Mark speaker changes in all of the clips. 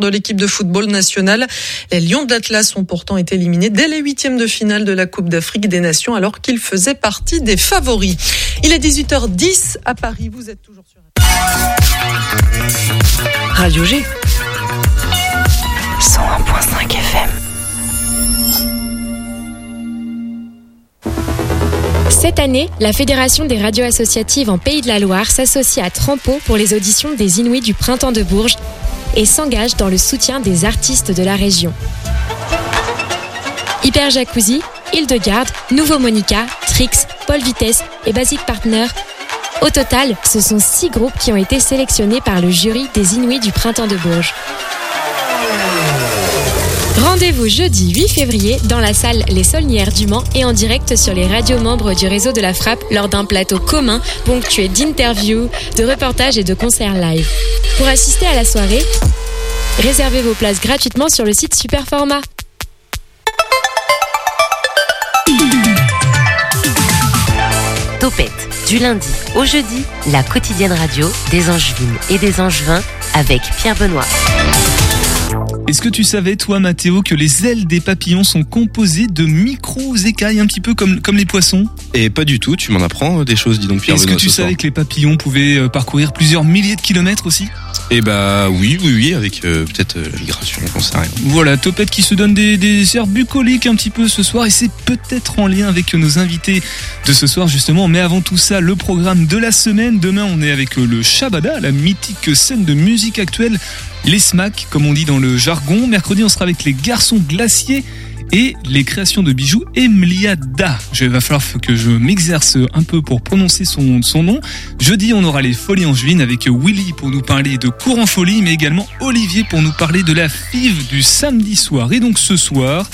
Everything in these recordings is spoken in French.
Speaker 1: de l'équipe de football nationale. Les Lions de l'Atlas ont pourtant été éliminés dès les huitièmes de finale de la Coupe d'Afrique des Nations alors qu'ils faisaient partie des favoris. Il est 18h10 à Paris. Vous êtes toujours sur
Speaker 2: Radio G 101.5 FM.
Speaker 3: Cette année, la Fédération des radios associatives en Pays de la Loire s'associe à Trampo pour les auditions des Inuits du Printemps de Bourges et s'engage dans le soutien des artistes de la région. Hyper Jacuzzi, Hildegarde, Nouveau Monica, Trix, Paul Vitesse et Basic Partner. Au total, ce sont six groupes qui ont été sélectionnés par le jury des Inuits du Printemps de Bourges. Rendez-vous jeudi 8 février dans la salle Les Saulnières du Mans et en direct sur les radios membres du réseau de la Frappe lors d'un plateau commun ponctué d'interviews, de reportages et de concerts live. Pour assister à la soirée, réservez vos places gratuitement sur le site Superformat.
Speaker 2: Topette, du lundi au jeudi, la quotidienne radio des Angevines et des Angevins avec Pierre Benoît.
Speaker 4: Est-ce que tu savais, toi, Mathéo, que les ailes des papillons sont composées de micro-écailles, un petit peu comme, comme les poissons?
Speaker 5: Et pas du tout, tu m'en apprends des choses, dis donc Pierre
Speaker 4: Est-ce que tu savais que les papillons pouvaient euh, parcourir plusieurs milliers de kilomètres aussi?
Speaker 5: Eh bah oui, oui, oui, avec euh, peut-être euh, la migration, j'en sais rien.
Speaker 4: Voilà, Topette qui se donne des, des airs bucoliques un petit peu ce soir et c'est peut-être en lien avec nos invités de ce soir justement. Mais avant tout ça, le programme de la semaine. Demain, on est avec euh, le Shabada, la mythique scène de musique actuelle, les SMAC, comme on dit dans le jargon. Mercredi, on sera avec les garçons glaciers et les créations de bijoux Emliada. Je va falloir que je m'exerce un peu pour prononcer son, nom. Jeudi, on aura les Folies Angevines avec Willy pour nous parler de courant folie, mais également Olivier pour nous parler de la FIV du samedi soir. Et donc ce soir,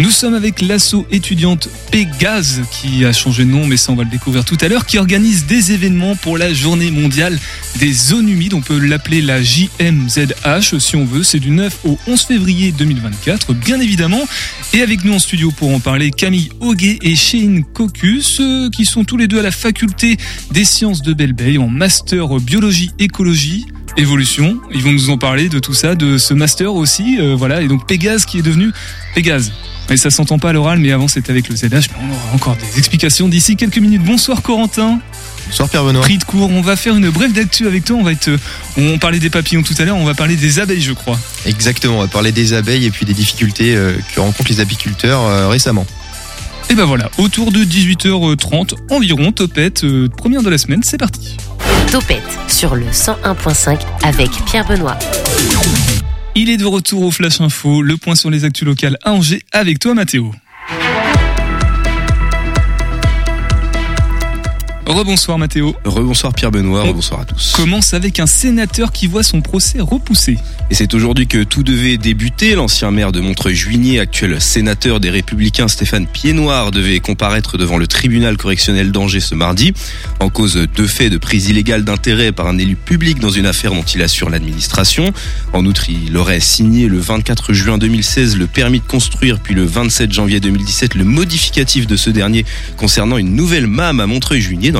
Speaker 4: nous sommes avec l'asso étudiante Pégase, qui a changé de nom, mais ça on va le découvrir tout à l'heure, qui organise des événements pour la journée mondiale des zones humides. On peut l'appeler la JMZH si on veut. C'est du 9 au 11 février 2024, bien évidemment. Et avec nous en studio pour en parler, Camille Auguet et Shane Cocus, euh, qui sont tous les deux à la faculté des sciences de Belleveille en master biologie écologie. Évolution, ils vont nous en parler de tout ça, de ce master aussi, euh, voilà, et donc Pégase qui est devenu Pégase. Et ça s'entend pas à l'oral, mais avant c'était avec le ZH, mais on aura encore des explications d'ici quelques minutes. Bonsoir Corentin,
Speaker 5: Bonsoir Pierre Benoît.
Speaker 4: pris de court, on va faire une brève d'actu avec toi, on va être, euh, on parlait des papillons tout à l'heure, on va parler des abeilles je crois.
Speaker 6: Exactement, on va parler des abeilles et puis des difficultés euh, que rencontrent les apiculteurs récemment.
Speaker 4: Et ben voilà, autour de 18h30 environ, topette, euh, première de la semaine, c'est parti.
Speaker 2: Topette sur le 101.5 avec Pierre Benoît.
Speaker 4: Il est de retour au Flash Info, le point sur les actus locales à Angers avec toi Mathéo. Rebonsoir Mathéo.
Speaker 5: Rebonsoir Pierre Benoît,
Speaker 4: On-
Speaker 5: rebonsoir à tous.
Speaker 4: Commence avec un sénateur qui voit son procès repoussé.
Speaker 5: Et c'est aujourd'hui que tout devait débuter. L'ancien maire de Montreuil-Juigné, actuel sénateur des Républicains Stéphane Piednoir, devait comparaître devant le tribunal correctionnel d'Angers ce mardi, en cause deux faits de prise illégale d'intérêt par un élu public dans une affaire dont il assure l'administration. En outre, il aurait signé le 24 juin 2016 le permis de construire, puis le 27 janvier 2017 le modificatif de ce dernier concernant une nouvelle MAM à Montreuil-Juigné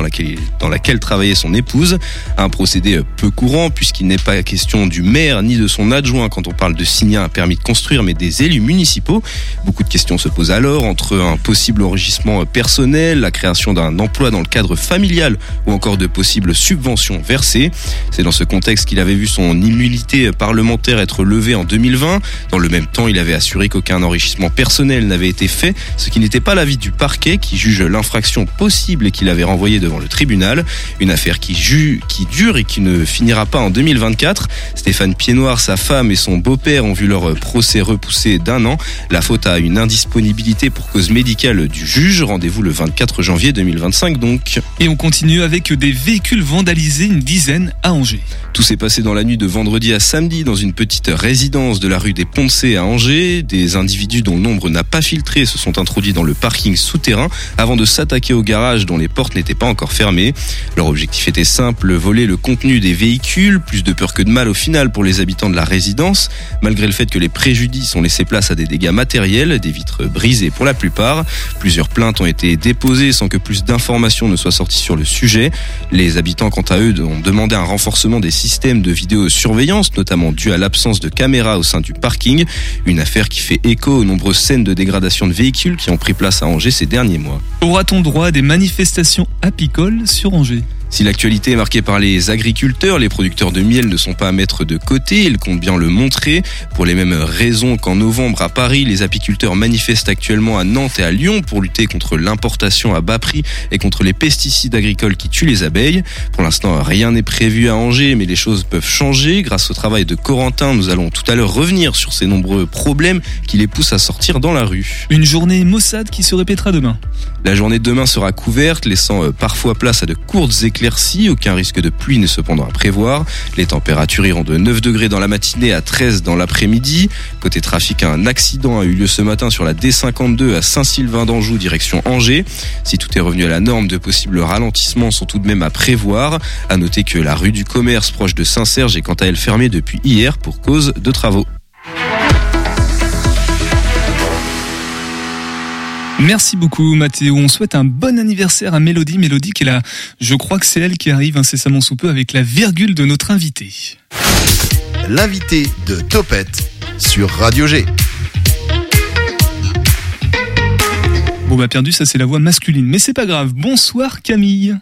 Speaker 5: dans laquelle, travaillait son épouse. Un procédé euh, peu courant puisqu'il n'est pas question du maire ni de son adjoint quand on parle de signer un permis de construire, mais des élus municipaux. Beaucoup de questions se posent alors entre un possible enrichissement personnel, la création d'un emploi dans le cadre familial ou encore de possibles subventions versées. C'est dans ce contexte qu'il avait vu son immunité parlementaire être levée en 2020. Dans le même temps, il avait assuré qu'aucun enrichissement personnel n'avait été fait, ce qui n'était pas l'avis du parquet qui juge l'infraction possible et qu'il avait renvoyé devant le tribunal. Une affaire qui, ju- qui dure et qui ne finira pas en 2024. Stéphane Piednoir, sa femme et son beau-père ont vu leur procès repoussé d'un an. La faute à une indisponibilité pour cause médicale du juge. Rendez-vous le 24 janvier 2025 donc.
Speaker 4: Et on continue avec des véhicules vandalisés, une dizaine à Angers.
Speaker 5: Tout s'est passé dans la nuit de vendredi à samedi dans une petite résidence de la rue des Poncés à Angers. Des individus dont le nombre n'a pas filtré se sont introduits dans le parking souterrain avant de s'attaquer au garage dont les portes n'étaient pas encore fermés. Leur objectif était simple, voler le contenu des véhicules, plus de peur que de mal au final pour les habitants de la résidence, malgré le fait que les préjudices ont laissé place à des dégâts matériels, des vitres brisées pour la plupart. Plusieurs plaintes ont été déposées sans que plus d'informations ne soient sorties sur le sujet. Les habitants, quant à eux, ont demandé un renforcement des systèmes de vidéosurveillance, notamment dû à l'absence de caméras au sein du parking. Une affaire qui fait écho aux nombreuses scènes de dégradation de véhicules qui ont pris place à Angers ces derniers mois.
Speaker 4: Aura-t-on droit à des manifestations apicoles sur Angers
Speaker 5: si l'actualité est marquée par les agriculteurs, les producteurs de miel ne sont pas à mettre de côté, ils comptent bien le montrer. Pour les mêmes raisons qu'en novembre à Paris, les apiculteurs manifestent actuellement à Nantes et à Lyon pour lutter contre l'importation à bas prix et contre les pesticides agricoles qui tuent les abeilles. Pour l'instant, rien n'est prévu à Angers, mais les choses peuvent changer. Grâce au travail de Corentin, nous allons tout à l'heure revenir sur ces nombreux problèmes qui les poussent à sortir dans la rue.
Speaker 4: Une journée maussade qui se répétera demain.
Speaker 5: La journée de demain sera couverte, laissant euh, parfois place à de courtes Aucun risque de pluie n'est cependant à prévoir. Les températures iront de 9 degrés dans la matinée à 13 dans l'après-midi. Côté trafic, un accident a eu lieu ce matin sur la D52 à Saint-Sylvain d'Anjou, direction Angers. Si tout est revenu à la norme, de possibles ralentissements sont tout de même à prévoir. À noter que la rue du commerce proche de Saint-Serge est quant à elle fermée depuis hier pour cause de travaux.
Speaker 4: Merci beaucoup Mathéo. On souhaite un bon anniversaire à Mélodie. Mélodie qui est là, je crois que c'est elle qui arrive incessamment sous peu avec la virgule de notre invité.
Speaker 7: L'invité de Topette sur Radio G.
Speaker 4: Bon bah perdu, ça c'est la voix masculine. Mais c'est pas grave. Bonsoir Camille.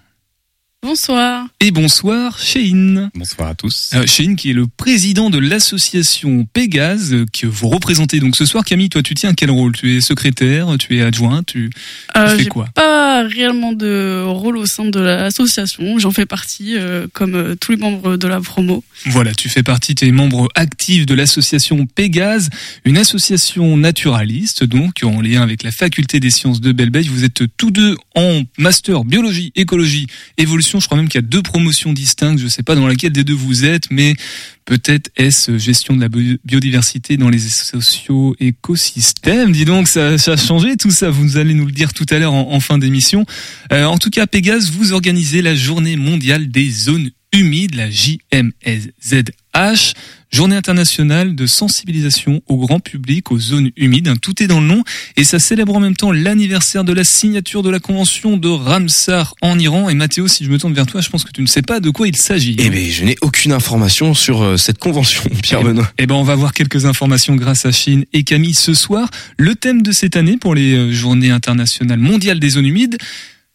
Speaker 8: Bonsoir.
Speaker 4: Et bonsoir Shane.
Speaker 9: Bonsoir à tous.
Speaker 4: Euh, Shane qui est le président de l'association Pégase euh, que vous représentez donc ce soir. Camille, toi tu tiens quel rôle? Tu es secrétaire, tu es adjoint, tu, tu
Speaker 8: Euh,
Speaker 4: fais quoi?
Speaker 8: pas réellement de rôle au sein de l'association. J'en fais partie, euh, comme euh, tous les membres de la promo.
Speaker 4: Voilà, tu fais partie, tu es membre actif de l'association Pégase, une association naturaliste, donc en lien avec la faculté des sciences de Belbèche. Vous êtes tous deux en master biologie, écologie, évolution. Je crois même qu'il y a deux promotions distinctes. Je sais pas dans laquelle des deux vous êtes, mais peut-être est-ce gestion de la bio- biodiversité dans les socio-écosystèmes? Dis donc, ça, ça a changé tout ça. Vous allez nous le dire tout à l'heure en, en fin d'émission. Euh, en tout cas, Pégase, vous organisez la journée mondiale des zones humides, la JMSZH, journée internationale de sensibilisation au grand public aux zones humides. Tout est dans le nom et ça célèbre en même temps l'anniversaire de la signature de la convention de Ramsar en Iran. Et Mathéo, si je me tourne vers toi, je pense que tu ne sais pas de quoi il s'agit.
Speaker 5: Eh bien, je n'ai aucune information sur euh, cette convention, Pierre Benoît.
Speaker 4: Eh ben, on va voir quelques informations grâce à Chine et Camille ce soir. Le thème de cette année pour les euh, journées internationales mondiales des zones humides,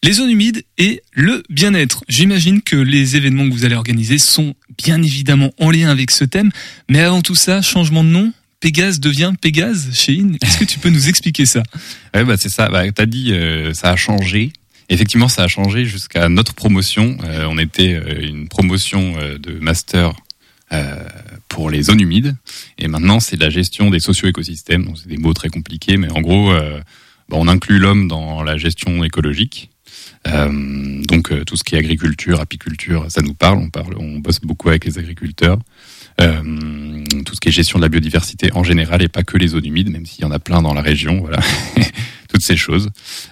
Speaker 4: les zones humides et le bien-être. J'imagine que les événements que vous allez organiser sont bien évidemment en lien avec ce thème. Mais avant tout ça, changement de nom. Pégase devient Pégase, Chine. Est-ce que tu peux nous expliquer ça?
Speaker 9: Ouais, bah c'est ça. Bah, t'as dit, euh, ça a changé. Effectivement, ça a changé jusqu'à notre promotion. Euh, on était euh, une promotion euh, de master pour les zones humides, et maintenant c'est la gestion des socio-écosystèmes. C'est des mots très compliqués, mais en gros, bah, on inclut l'homme dans la gestion écologique. Euh, donc euh, tout ce qui est agriculture, apiculture, ça nous parle. On parle, on bosse beaucoup avec les agriculteurs. Euh, tout ce qui est gestion de la biodiversité en général et pas que les zones humides, même s'il y en a plein dans la région. Voilà, toutes ces choses.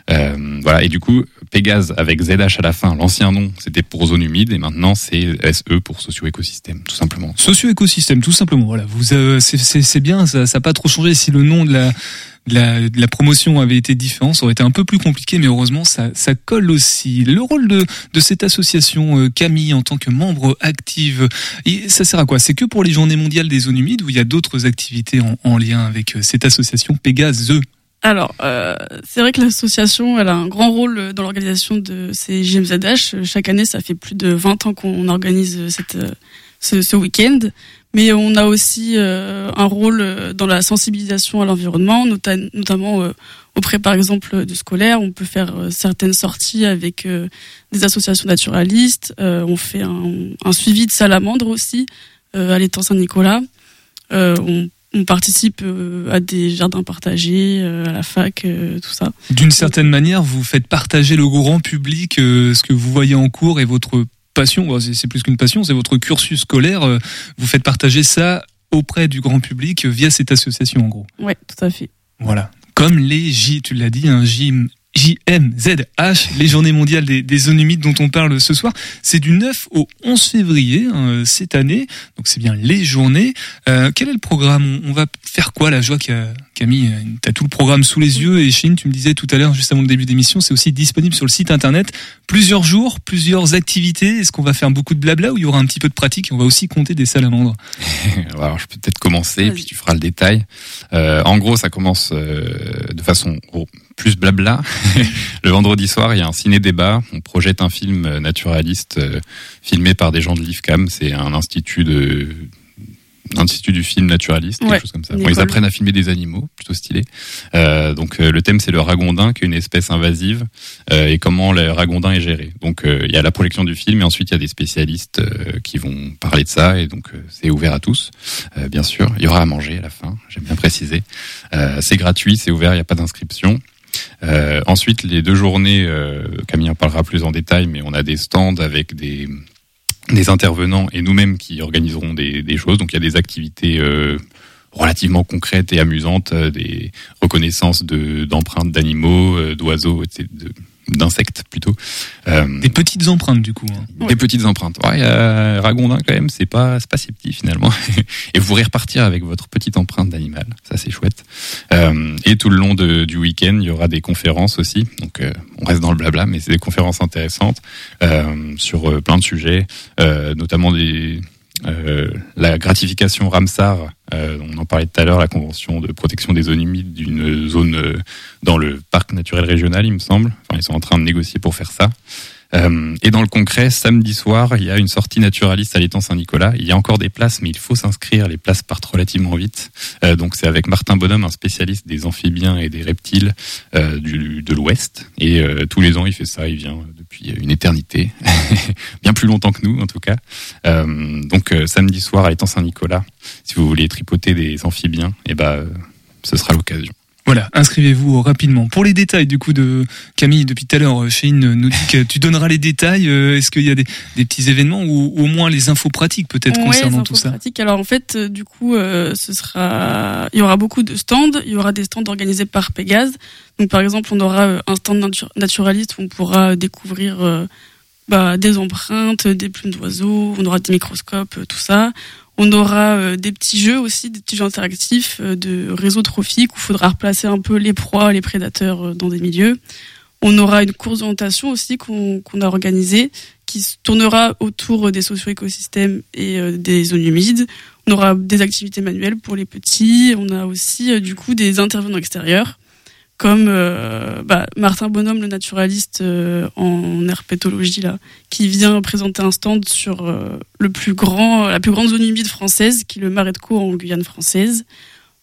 Speaker 9: Voilà. Et du coup, Pégase avec ZH à la fin, l'ancien nom, c'était pour zone humide et maintenant c'est SE pour socio-écosystème, tout simplement.
Speaker 4: Socio-écosystème, tout simplement. Voilà, vous, euh, c'est- bien, ça n'a pas trop changé. Si le nom de la, de la, de la promotion avait été différent, ça aurait été un peu plus compliqué, mais heureusement, ça, ça colle aussi. Le rôle de, de cette association, euh, Camille, en tant que membre active, ça sert à quoi? C'est que pour les journées mondiales des zones humides ou il y a d'autres activités en, en lien avec euh, cette association Pégase
Speaker 8: Alors, euh, c'est vrai que l'association, elle a un grand rôle dans l'organisation de ces GMZH. Chaque année, ça fait plus de 20 ans qu'on organise cette, euh, ce, ce week-end. Mais on a aussi euh, un rôle euh, dans la sensibilisation à l'environnement, nota- notamment euh, auprès, par exemple, de scolaires. On peut faire euh, certaines sorties avec euh, des associations naturalistes. Euh, on fait un, un suivi de salamandres aussi euh, à l'étang Saint-Nicolas. Euh, on on participe euh, à des jardins partagés, euh, à la fac, euh, tout ça.
Speaker 4: D'une certaine manière, vous faites partager le grand public ce que vous voyez en cours et votre passion. C'est plus qu'une passion, c'est votre cursus scolaire. Vous faites partager ça auprès du grand public via cette association, en gros.
Speaker 8: Ouais, tout à fait.
Speaker 4: Voilà. Comme les J, tu l'as dit, un JMZH, les journées mondiales des, des, zones humides dont on parle ce soir. C'est du 9 au 11 février hein, cette année, donc c'est bien les journées. Euh, quel est le programme? On, va faire quoi là? Je vois que Camille, tu as tout le programme sous les yeux et Chine, tu me disais tout à l'heure, juste avant le début d'émission, c'est aussi disponible sur le site internet. Plusieurs jours, plusieurs activités. Est-ce qu'on va faire beaucoup de blabla ou il y aura un petit peu de pratique et on va aussi compter des salamandres?
Speaker 9: Alors je peux peut-être commencer, puis tu feras le détail. Euh, en gros, ça commence euh, de façon plus blabla. le vendredi soir, il y a un ciné-débat. On projette un film naturaliste euh, filmé par des gens de l'IFCAM. C'est un institut de institut du film naturaliste, quelque chose comme ça. Bon, ils apprennent à filmer des animaux, plutôt stylé. Euh, donc euh, le thème c'est le ragondin, qui est une espèce invasive, euh, et comment le ragondin est géré. Donc il y a la projection du film, et ensuite il y a des spécialistes qui vont parler de ça, et donc c'est ouvert à tous, bien sûr. Il y aura à manger à la fin, j'aime bien préciser. c'est gratuit, c'est ouvert, il n'y a pas d'inscription. Ensuite, les deux journées, Camille en parlera plus en détail, mais on a des stands avec des intervenants et nous-mêmes qui organiserons des, choses. Donc il y a des activités euh, relativement concrètes et amusantes, euh, des reconnaissances de d'empreintes d'animaux, euh, d'oiseaux, etc d'insectes plutôt.
Speaker 4: Euh, des petites empreintes du coup. Hein.
Speaker 9: Des petites empreintes. Ouais, euh, ragondin quand même, c'est pas c'est pas si petit finalement. et vous pourrez repartir avec votre petite empreinte d'animal, ça c'est chouette. Euh, et tout le long de, du week-end, il y aura des conférences aussi. Donc euh, on reste dans le blabla, mais c'est des conférences intéressantes euh, sur plein de sujets, notamment des euh, la gratification Ramsar, euh, on en parlait tout à l'heure, la convention de protection des zones humides d'une zone euh, dans le parc naturel régional, il me semble. Enfin, ils sont en train de négocier pour faire ça. Euh, et dans le concret, samedi soir, il y a une sortie naturaliste à l'étang Saint-Nicolas. Il y a encore des places, mais il faut s'inscrire. Les places partent relativement vite. Euh, donc c'est avec Martin Bonhomme, un spécialiste des amphibiens et des reptiles euh, du, de l'Ouest. Et tous les ans, il fait ça. Il vient depuis une éternité, bien plus longtemps que nous en tout cas. Donc samedi soir à l'étang Saint-Nicolas, si vous voulez tripoter des amphibiens, et eh ben ce sera l'occasion.
Speaker 4: Voilà, inscrivez-vous rapidement. Pour les détails du coup de Camille, depuis tout à l'heure, Shane nous dit que tu donneras les détails. Euh, est-ce qu'il y a des, petits événements ou au moins les infos pratiques peut-être concernant tout ça
Speaker 8: pratiques. Alors en fait, euh, du coup, euh, ce sera, il y aura beaucoup de stands. Il y aura des stands organisés par Pégase. Donc par exemple, on aura un stand naturaliste où on pourra découvrir bah, des empreintes, des plumes d'oiseaux. On aura des microscopes, tout ça. On aura euh, des petits jeux aussi, des petits jeux interactifs euh, de réseau trophique où il faudra replacer un peu les proies, les prédateurs euh, dans des milieux. On aura une course d'orientation aussi qu'on a organisée qui tournera autour des socio-écosystèmes et des zones humides. On aura des activités manuelles pour les petits. On a aussi du coup des intervenants extérieurs comme euh, bah, Martin Bonhomme, le naturaliste euh, en herpétologie, là, qui vient présenter un stand sur euh, le plus grand, la plus grande zone humide française, qui est le Marais de Caux en Guyane française.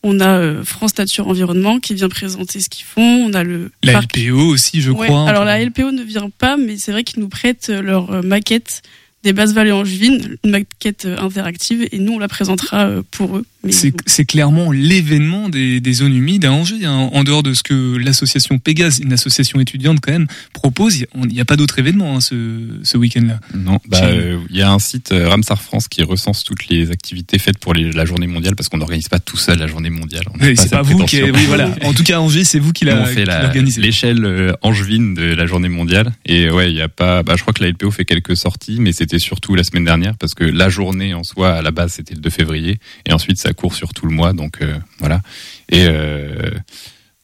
Speaker 8: On a France Nature Environnement qui vient présenter ce qu'ils font. On a le
Speaker 4: la LPO aussi, je crois.
Speaker 8: Alors la LPO ne vient pas, mais c'est vrai qu'ils nous prêtent leur maquette des basses vallées angevines, une maquette euh, interactive, et nous on la présentera euh, pour eux.
Speaker 4: C'est clairement l'événement des, des, zones humides à Angers, hein. en dehors de ce que l'association Pégase, une association étudiante quand même, propose. Il n'y a pas d'autre événement hein, ce, ce week-end-là.
Speaker 9: Non, bah, euh, il y a un site Ramsar France qui recense toutes les activités faites pour les, la journée mondiale, parce qu'on n'organise pas tout seul la journée mondiale.
Speaker 4: C'est pas, vous qui, oui, voilà. En tout cas, Angers, c'est vous qui l'avez
Speaker 9: l'échelle angevine de la journée mondiale. Et ouais, il y a pas. Bah, je crois que la LPO fait quelques sorties, mais c'est c'était surtout la semaine dernière parce que la journée en soi à la base c'était le 2 février et ensuite ça court sur tout le mois donc euh, voilà. Et euh,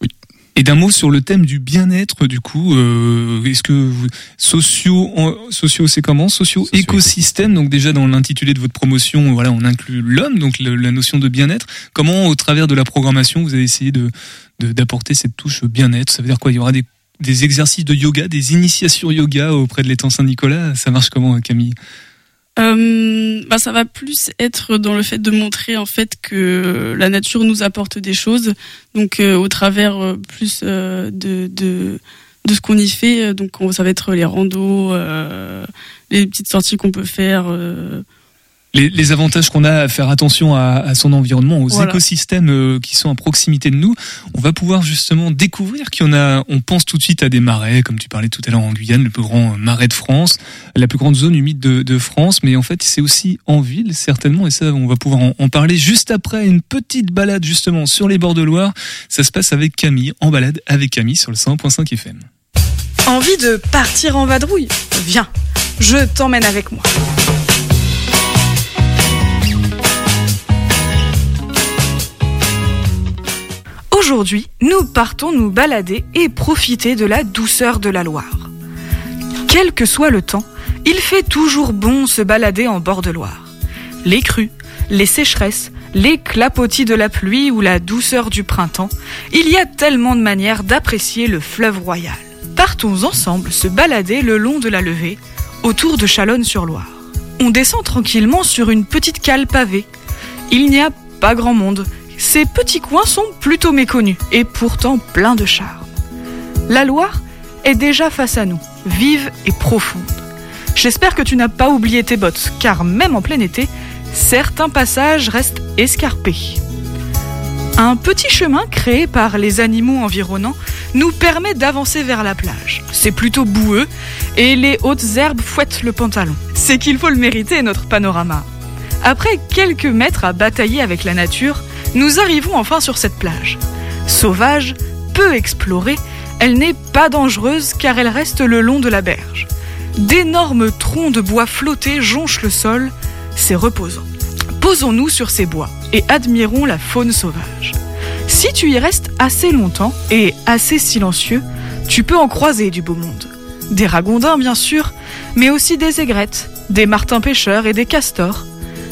Speaker 9: oui.
Speaker 4: Et d'un mot sur le thème du bien-être du coup euh, est-ce que vous, socio socio c'est comment? Socio, écosystème donc déjà dans l'intitulé de votre promotion voilà on inclut l'homme donc la notion de bien-être. Comment au travers de la programmation vous avez essayé de d'apporter cette touche bien-être? Ça veut dire quoi? Il y aura des des exercices de yoga, des initiations yoga auprès de l'étang Saint-Nicolas. Ça marche comment, Camille?
Speaker 8: Euh, bah ça va plus être dans le fait de montrer en fait que la nature nous apporte des choses donc euh, au travers euh, plus de, de de ce qu'on y fait donc ça va être les randos les petites sorties qu'on peut faire
Speaker 4: les, les avantages qu'on a à faire attention à, à son environnement, aux écosystèmes euh, qui sont à proximité de nous, on va pouvoir justement découvrir qu'il y en a. On pense tout de suite à des marais, comme tu parlais tout à l'heure en Guyane, le plus grand marais de France, la plus grande zone humide de, de France, mais en fait c'est aussi en ville certainement, et ça on va pouvoir en, en, parler juste après une petite balade justement sur les bords de Loire. Ça se passe avec Camille, en balade avec Camille sur le 100.5 FM.
Speaker 10: Envie de partir en vadrouille? Viens, je t'emmène avec moi. Aujourd'hui, nous partons nous balader et profiter de la douceur de la Loire. Quel que soit le temps, il fait toujours bon se balader en bord de Loire. Les crues, les sécheresses, les clapotis de la pluie ou la douceur du printemps, il y a tellement de manières d'apprécier le fleuve royal. Partons ensemble se balader le long de la levée, autour de Chalonne-sur-Loire. On descend tranquillement sur une petite cale pavée. Il n'y a pas grand monde. Ces petits coins sont plutôt méconnus et pourtant pleins de charme. La Loire est déjà face à nous, vive et profonde. J'espère que tu n'as pas oublié tes bottes, car même en plein été, certains passages restent escarpés. Un petit chemin créé par les animaux environnants nous permet d'avancer vers la plage. C'est plutôt boueux et les hautes herbes fouettent le pantalon. C'est qu'il faut le mériter, notre panorama. Après quelques mètres à batailler avec la nature, nous arrivons enfin sur cette plage. Sauvage, peu explorée, elle n'est pas dangereuse car elle reste le long de la berge. D'énormes troncs de bois flottés jonchent le sol, c'est reposant. Posons-nous sur ces bois et admirons la faune sauvage. Si tu y restes assez longtemps et assez silencieux, tu peux en croiser du beau monde. Des ragondins bien sûr, mais aussi des aigrettes, des martins pêcheurs et des castors.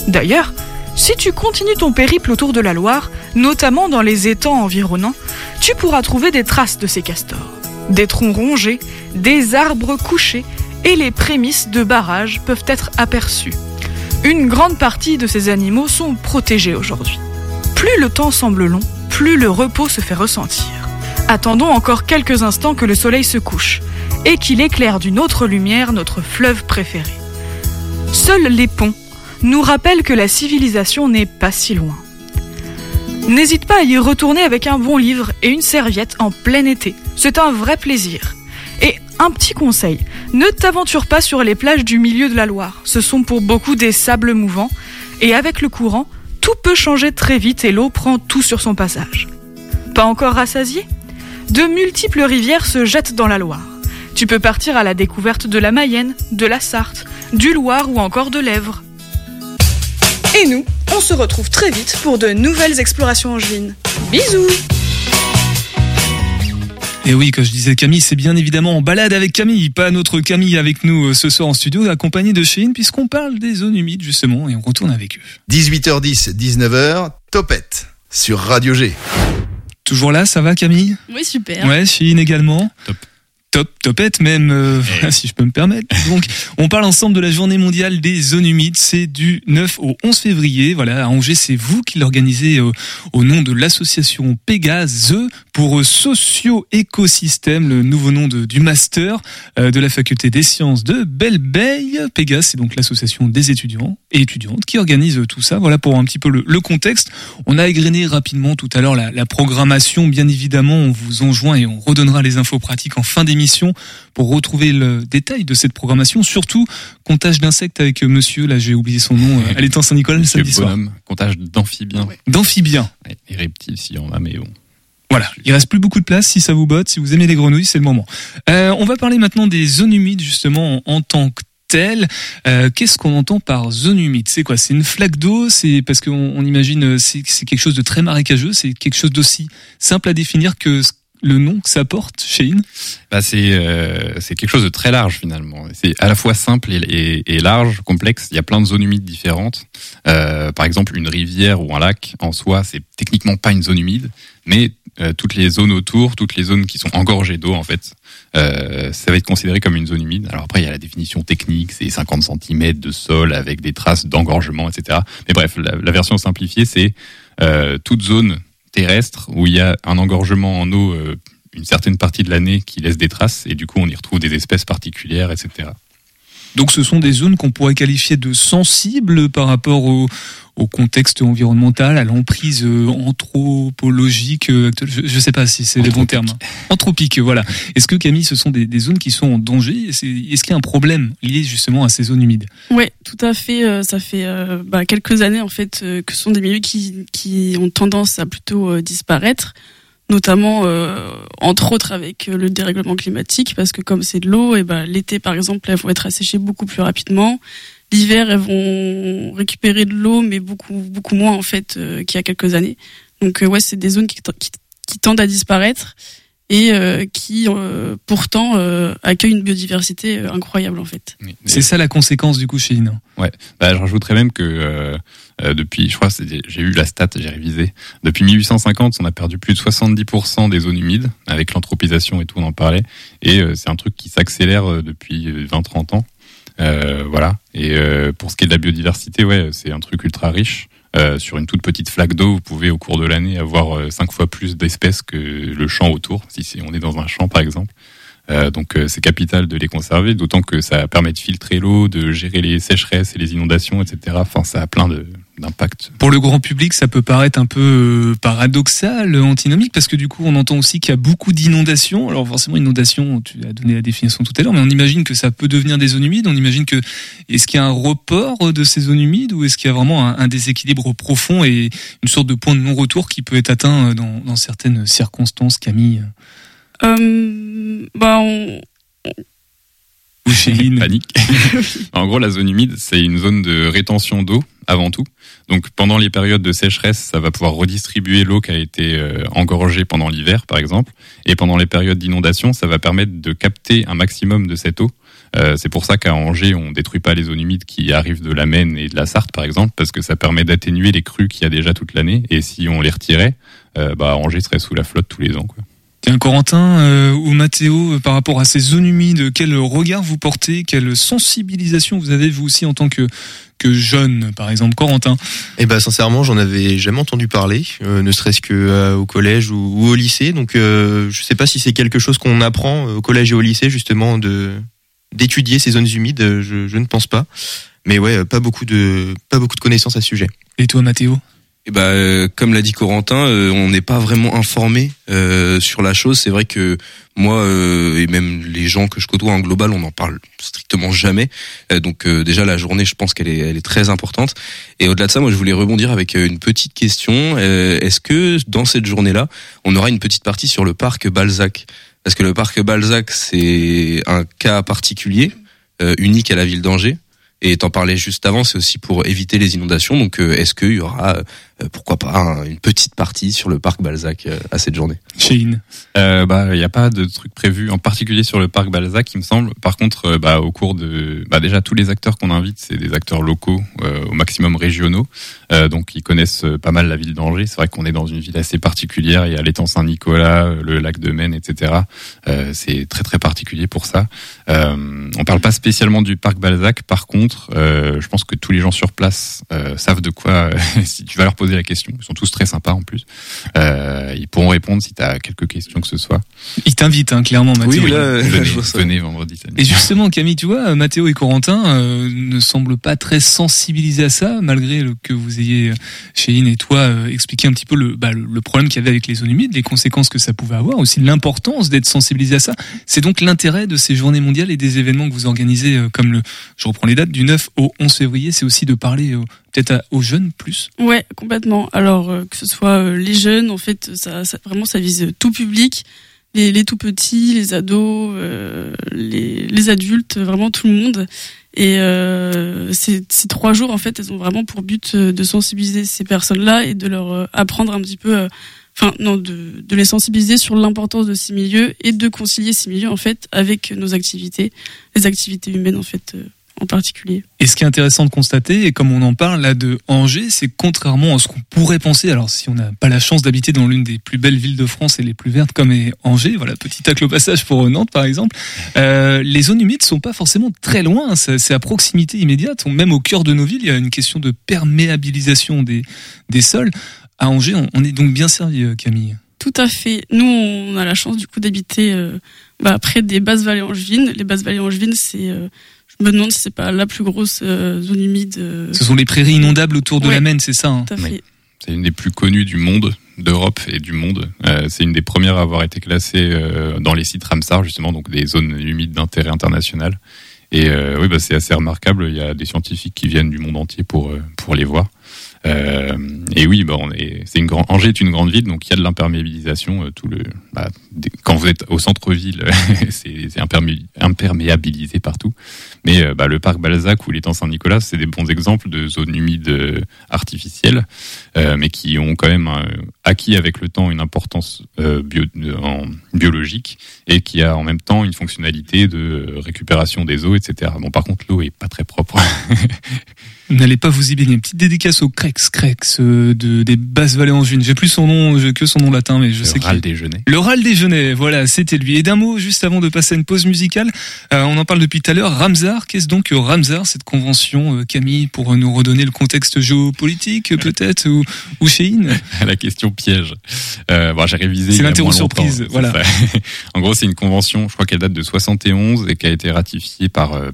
Speaker 10: D'ailleurs, si tu continues ton périple autour de la Loire, notamment dans les étangs environnants, tu pourras trouver des traces de ces castors. Des troncs rongés, des arbres couchés et les prémices de barrages peuvent être aperçus. Une grande partie de ces animaux sont protégés aujourd'hui. Plus le temps semble long, plus le repos se fait ressentir. Attendons encore quelques instants que le soleil se couche et qu'il éclaire d'une autre lumière notre fleuve préféré. Seuls les ponts nous rappellent que la civilisation n'est pas si loin. N'hésite pas à y retourner avec un bon livre et une serviette en plein été. C'est un vrai plaisir. Et un petit conseil, ne t'aventure pas sur les plages du milieu de la Loire. Ce sont pour beaucoup des sables mouvants et avec le courant, tout peut changer très vite et l'eau prend tout sur son passage. Pas encore rassasié? De multiples rivières se jettent dans la Loire. Tu peux partir à la découverte de la Mayenne, de la Sarthe, du Loire ou encore de l'Èvre. Et nous, on se retrouve très vite pour de nouvelles explorations angevines. Bisous
Speaker 4: et oui, quand je disais Camille, c'est bien évidemment en balade avec Camille, pas notre Camille avec nous euh, ce soir en studio, accompagné de Chine, puisqu'on parle des zones humides justement, et on retourne avec eux.
Speaker 7: 18h10, 19h, Topette, sur Radio G.
Speaker 4: Toujours là, ça va Camille?
Speaker 8: Oui, super.
Speaker 4: Ouais, Chine également. Top top topette même euh, si je peux me permettre. Donc on parle ensemble de la journée mondiale des zones humides, c'est du 9 au 11 février. Voilà, à Angers, c'est vous qui l'organisez euh, au nom de l'association Pégase pour euh, socio-écosystème, le nouveau nom de, du master de la faculté des sciences de Belleveille. Pégase, c'est donc l'association des étudiants et étudiantes qui organise tout ça. Voilà pour un petit peu le, le contexte. On a égrené rapidement tout à l'heure la, la programmation, bien évidemment, on vous enjoint et on redonnera les infos pratiques en fin d'émission pour retrouver le détail de cette programmation. Surtout, comptage d'insectes avec monsieur, là j'ai oublié son nom, à l'étang Saint-Nicolas le samedi soir.
Speaker 9: Comptage d'amphibiens.
Speaker 4: D'amphibiens.
Speaker 9: Et reptiles s'il y en a, mais bon.
Speaker 4: Voilà, il reste plus beaucoup de place si ça vous botte, si vous aimez les grenouilles, c'est le moment. Euh, on va parler maintenant des zones humides justement en, tant que telles. Euh, Qu'est-ce qu'on entend par zone humide? C'est quoi? C'est une flaque d'eau? C'est parce qu'on on imagine c'est quelque chose de très marécageux? C'est quelque chose d'aussi simple à définir que le nom que ça porte, Shane
Speaker 9: bah c'est euh, quelque chose de très large finalement. C'est à la fois simple et, et, et, large, complexe. Il y a plein de zones humides différentes. Euh, par exemple, une rivière ou un lac en soi, c'est techniquement pas une zone humide, mais euh, toutes les zones autour, toutes les zones qui sont engorgées d'eau en fait, euh, ça va être considéré comme une zone humide. Alors après, il y a la définition technique, c'est 50 cm de sol avec des traces d'engorgement, etc. Mais bref, la, version simplifiée, c'est euh, toute zone terrestre où il y a un engorgement en eau une certaine partie de l'année qui laisse des traces et du coup on y retrouve des espèces particulières, etc.
Speaker 4: Donc ce sont des zones qu'on pourrait qualifier de sensibles par rapport au, au contexte environnemental, à l'emprise euh, anthropologique euh, actuelle. Je ne sais pas si c'est les bons termes. Anthropique, voilà. Est-ce que Camille, ce sont des, des zones qui sont en danger? Est-ce qu'il y a un problème lié justement à ces zones humides?
Speaker 8: Oui, tout à fait. Ça fait bah, quelques années en fait que ce sont des milieux qui, qui ont tendance à plutôt disparaître notamment entre autres avec le dérèglement climatique, parce que comme c'est de l'eau, et ben l'été par exemple, elles vont être asséchées beaucoup plus rapidement. L'hiver, elles vont récupérer de l'eau, mais beaucoup beaucoup moins en fait qu'il y a quelques années. Donc ouais, c'est des zones qui tendent à disparaître et euh, qui euh, pourtant euh, accueille une biodiversité incroyable en fait.
Speaker 4: C'est ça la conséquence du coup chez Lina?
Speaker 9: Ouais, bah, je rajouterais même que depuis, je crois, j'ai eu la stat, j'ai révisé. Depuis 1850, on a perdu plus de 70% des zones humides avec l'anthropisation et tout, on en parlait. Et c'est un truc qui s'accélère depuis 20-30 ans. voilà. Et pour ce qui est de la biodiversité, ouais, c'est un truc ultra riche. Euh, sur une toute petite flaque d'eau, vous pouvez au cours de l'année avoir euh, cinq fois plus d'espèces que le champ autour, si on est dans un champ par exemple. Euh, donc c'est capital de les conserver, d'autant que ça permet de filtrer l'eau, de gérer les sécheresses et les inondations, etc. Enfin, ça a plein de, d'impact.
Speaker 4: Pour le grand public, ça peut paraître un peu euh, paradoxal, antinomique, parce que du coup, on entend aussi qu'il y a beaucoup d'inondations. Alors forcément, inondations, tu as donné la définition tout à l'heure, mais on imagine que ça peut devenir des zones humides. On imagine que est-ce qu'il y a un report de ces zones humides ou est-ce qu'il y a vraiment un, déséquilibre profond et une sorte de point de non-retour qui peut être atteint euh, dans, dans certaines circonstances, Camille?
Speaker 8: Euh, bah on,
Speaker 9: Panique. en gros, la zone humide, c'est une zone de rétention d'eau avant tout. Donc pendant les périodes de sécheresse, ça va pouvoir redistribuer l'eau qui a été euh, engorgée pendant l'hiver, par exemple. Et pendant les périodes d'inondation, ça va permettre de capter un maximum de cette eau. Euh, c'est pour ça qu'à Angers, on détruit pas les zones humides qui arrivent de la Maine et de la Sarthe, par exemple, parce que ça permet d'atténuer les crues qu'il y a déjà toute l'année. Et si on les retirait, euh, bah Angers serait sous la flotte tous les ans. Quoi.
Speaker 4: Tiens, Corentin euh, ou Mathéo, euh, par rapport à ces zones humides, quel regard vous portez, quelle sensibilisation vous avez vous aussi en tant que que jeune, par exemple, Corentin?
Speaker 6: Eh ben, sincèrement, j'en avais jamais entendu parler, euh, ne serait-ce que au collège ou, au lycée. Donc, je sais pas si c'est quelque chose qu'on apprend au collège et au lycée, justement, de d'étudier ces zones humides. Je, je ne pense pas. Mais ouais, pas beaucoup de pas beaucoup de connaissances à ce sujet.
Speaker 4: Et toi, Mathéo
Speaker 5: et bah, euh, comme l'a dit Corentin, euh, on n'est pas vraiment informé euh, sur la chose. C'est vrai que moi et même les gens que je côtoie en global, on n'en parle strictement jamais. donc déjà la journée, je pense qu'elle est, elle est très importante. Et au-delà de ça, moi je voulais rebondir avec une petite question. Est-ce que dans cette journée-là, on aura une petite partie sur le parc Balzac? Parce que le parc Balzac, c'est un cas particulier, unique à la ville d'Angers. Et t'en parlais juste avant, c'est aussi pour éviter les inondations. Donc, est-ce qu'il y aura euh, pourquoi pas une petite partie sur le parc Balzac euh, à cette journée.
Speaker 4: Chine.
Speaker 9: Euh, bah il n'y a pas de truc prévu en particulier sur le parc Balzac, il me semble. Par contre, bah au cours de, bah déjà tous les acteurs qu'on invite, c'est des acteurs locaux, au maximum régionaux, donc ils connaissent pas mal la ville d'Angers. C'est vrai qu'on est dans une ville assez particulière. Il y a l'étang Saint-Nicolas, le lac de Maine, etc. c'est très très particulier pour ça. on parle pas spécialement du parc Balzac. Par contre, je pense que tous les gens sur place savent de quoi si tu vas leur poser la question. Ils sont tous très sympas en plus. Euh, ils pourront répondre si tu as quelques questions que ce soit.
Speaker 4: Ils t'invitent hein, clairement, Mathéo.
Speaker 9: Oui, là, venez, venez, vendredi.
Speaker 4: Et justement, Camille, tu vois, Mathéo et Corentin euh, ne semblent pas très sensibilisés à ça, malgré le, que vous ayez, euh, Chéline et toi, euh, expliqué un petit peu le, bah, le problème qu'il y avait avec les zones humides, les conséquences que ça pouvait avoir, aussi l'importance d'être sensibilisé à ça. C'est donc l'intérêt de ces journées mondiales et des événements que vous organisez, comme le, je reprends les dates, du 9 au 11 février, c'est aussi de parler peut-être aux jeunes plus
Speaker 8: Ouais, complètement. Alors euh, que ce soit euh, les jeunes, en fait, ça, vraiment ça vise tout public, les, tout petits, les ados, euh, les, adultes, vraiment tout le monde. Et ces, trois jours, en fait, elles ont vraiment pour but de sensibiliser ces personnes-là et de leur apprendre un petit peu, enfin non, de les sensibiliser sur l'importance de ces milieux et de concilier ces milieux en fait avec nos activités, les activités humaines en fait en particulier.
Speaker 4: Et ce qui est intéressant de constater, et comme on en parle là de Angers, c'est contrairement à ce qu'on pourrait penser, alors si on n'a pas la chance d'habiter dans l'une des plus belles villes de France et les plus vertes comme est Angers, voilà, petit tacle au passage pour Nantes par exemple, euh, les zones humides sont pas forcément très loin, c'est à proximité immédiate, même au cœur de nos villes, il y a une question de perméabilisation des, des sols. À Angers, on, est donc bien servi, euh, Camille.
Speaker 8: Tout à fait. Nous, on a la chance du coup d'habiter euh, bah, près des basses vallées angevines. Les basses vallées angevines, c'est je me demande si c'est pas la plus grosse euh, zone humide. Euh.
Speaker 4: Ce sont les prairies inondables autour de la Maine, c'est ça hein
Speaker 9: C'est une des plus connues du monde, d'Europe et du monde. Euh, c'est une des premières à avoir été classée dans les sites Ramsar, justement, donc des zones humides d'intérêt international. Et oui, bah, c'est assez remarquable. Il y a des scientifiques qui viennent du monde entier pour pour les voir. Euh, et oui, bah, on est, c'est une grande, Angers est une grande ville, donc il y a de l'imperméabilisation. euh, tout le, bah, quand vous êtes au centre-ville, c'est, c'est impermé- imperméabilisé partout. Mais euh, bah, le parc Balzac ou l'étang Saint-Nicolas, c'est des bons exemples de zones humides artificielles, mais qui ont quand même acquis avec le temps une importance biologique et qui a en même temps une fonctionnalité de récupération des eaux, etc. Bon, par contre, l'eau est pas très propre.
Speaker 4: N'allez pas vous y baigner. Petite dédicace au Crex Crex euh, de, des basses vallées angevines. J'ai plus son nom que son nom latin, mais je sais
Speaker 9: Le râle déjeuner.
Speaker 4: Le râle déjeuner, voilà, c'était lui. Et d'un mot, juste avant de passer à une pause musicale, euh, on en parle depuis tout à l'heure, Ramsar, qu'est-ce donc que Ramsar, cette convention, euh, Camille, pour nous redonner le contexte géopolitique, euh, peut-être, ou, ou
Speaker 9: la question piège. Euh, bon, j'ai révisé.
Speaker 4: C'est l'interro surprise, voilà.
Speaker 9: en gros, c'est une convention, je crois qu'elle date de 71 et qui a été ratifiée par euh,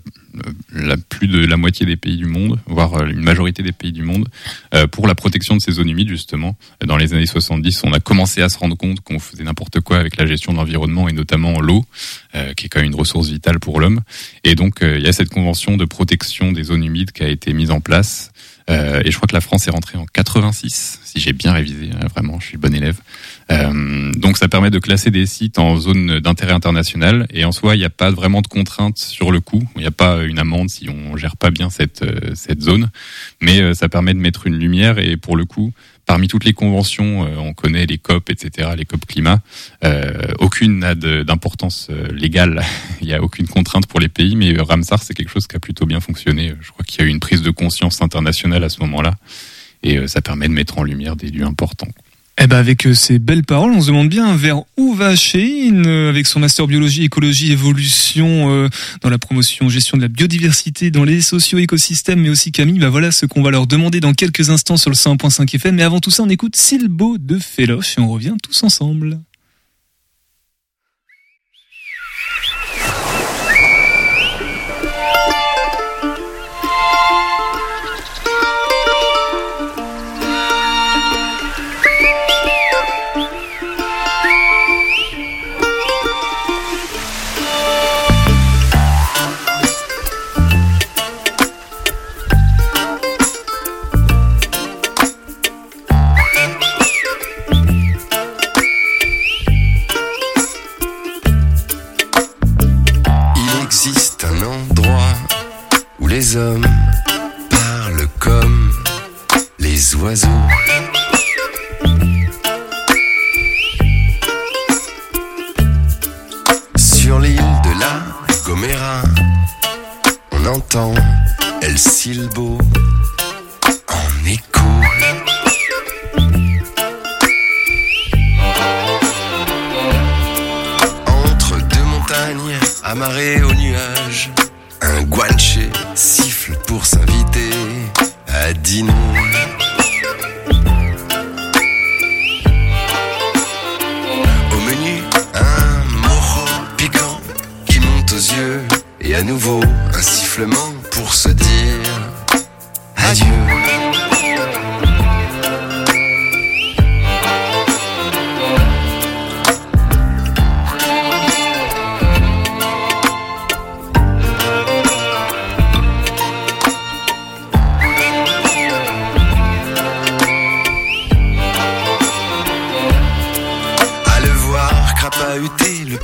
Speaker 9: la, plus de la moitié des pays du monde, voire euh, une majorité des pays du monde, euh, pour la protection de ces zones humides, justement. Dans les années 70, on a commencé à se rendre compte qu'on faisait n'importe quoi avec la gestion de l'environnement et notamment l'eau, euh, qui est quand même une ressource vitale pour l'homme. Et donc, euh, il y a cette convention de protection des zones humides qui a été mise en place. Euh, et je crois que la France est rentrée en 86, si j'ai bien révisé, hein, vraiment, je suis bon élève. Euh, donc ça permet de classer des sites en zone d'intérêt international et en soi il n'y a pas vraiment de contraintes sur le coût, il n'y a pas une amende si on gère pas bien cette euh, cette zone, mais euh, ça permet de mettre une lumière et pour le coup parmi toutes les conventions, on connaît les COP, etc., les COP climat, euh, aucune n'a d'importance légale, il n'y a aucune contrainte pour les pays, mais Ramsar c'est quelque chose qui a plutôt bien fonctionné. Je crois qu'il y a eu une prise de conscience internationale à ce moment-là et ça permet de mettre en lumière des lieux importants.
Speaker 4: Eh ben avec euh, ces belles paroles, on se demande bien vers où va Cheyne euh, avec son master biologie, écologie, évolution euh, dans la promotion, gestion de la biodiversité, dans les socio-écosystèmes, mais aussi Camille. Bah voilà ce qu'on va leur demander dans quelques instants sur le 100.5 FM. Mais avant tout ça, on écoute Silbo de Féloche et on revient tous ensemble.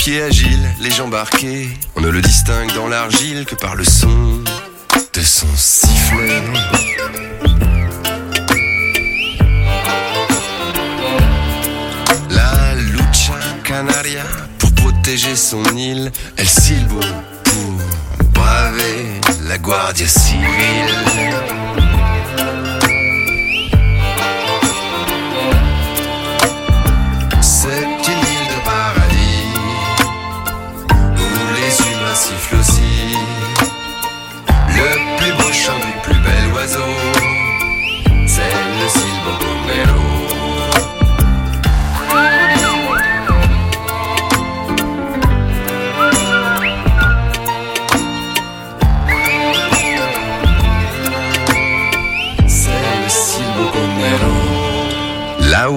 Speaker 11: Les jambes on ne le distingue dans l'argile que par le son de son sifflet. La lucha canaria pour protéger son île, El Silbo pour braver la Guardia civile.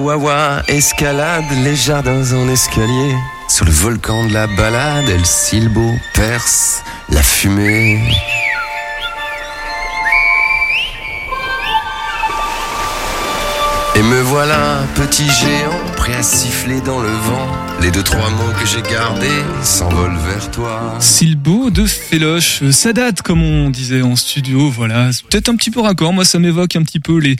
Speaker 11: Wawa escalade les jardins en escalier. Sur le volcan de la balade, El Silbo perce la fumée. Et me voilà, petit géant, à siffler dans le vent. Les deux, trois mots que j'ai gardés s'envolent vers toi.
Speaker 4: Silbo de Féloche, ça date comme on disait en studio, voilà. C'est peut-être un petit peu raccord, moi ça m'évoque un petit peu les,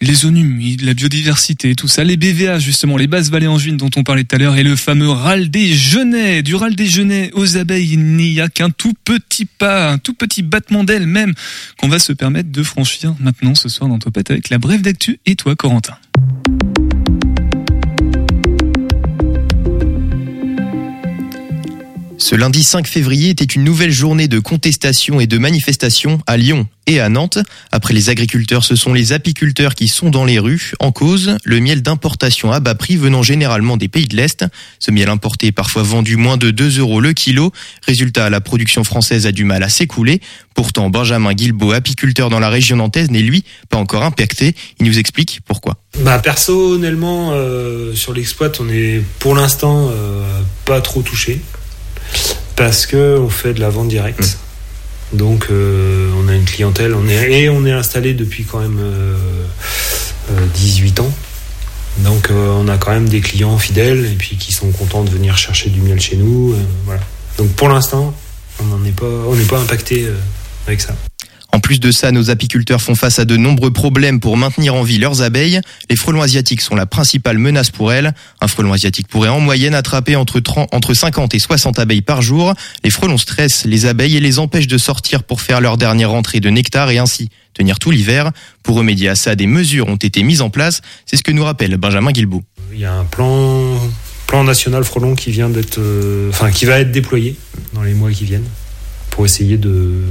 Speaker 4: les zones humides, la biodiversité, tout ça, les BVA justement, les basses vallées angevines dont on parlait tout à l'heure, et le fameux râle des genêts. Du râle des genêts aux abeilles, il n'y a qu'un tout petit pas, un tout petit battement d'aile même, qu'on va se permettre de franchir maintenant ce soir dans Topette avec la brève d'actu et toi Corentin?
Speaker 6: Ce lundi 5 février était une nouvelle journée de contestation et de manifestation à Lyon et à Nantes. Après les agriculteurs, ce sont les apiculteurs qui sont dans les rues. En cause, le miel d'importation à bas prix venant généralement des pays de l'Est. Ce miel importé est parfois vendu moins de 2 euros le kilo. Résultat, la production française a du mal à s'écouler. Pourtant, Benjamin Guilbeault, apiculteur dans la région nantaise, n'est lui pas encore impacté. Il nous explique pourquoi.
Speaker 12: Bah personnellement, euh, sur l'exploit, on est pour l'instant euh, pas trop touché parce que on fait de la vente directe. Donc euh, on a une clientèle, on est et on est installé depuis quand même euh, euh, 18 ans. Donc euh, on a quand même des clients fidèles et puis qui sont contents de venir chercher du miel chez nous. euh, voilà. Donc pour l'instant, on n'en est pas, on n'est pas impacté euh, avec ça.
Speaker 6: En plus de ça, nos apiculteurs font face à de nombreux problèmes pour maintenir en vie leurs abeilles. Les frelons asiatiques sont la principale menace pour elles. Un frelon asiatique pourrait en moyenne attraper entre, 30 entre 50 et 60 abeilles par jour. Les frelons stressent les abeilles et les empêchent de sortir pour faire leur dernière rentrée de nectar et ainsi tenir tout l'hiver. Pour remédier à ça, des mesures ont été mises en place. C'est ce que nous rappelle Benjamin Guilbeault.
Speaker 12: Il y a un plan, plan national frelon qui vient d'être, euh, enfin qui va être déployé dans les mois qui viennent pour essayer de,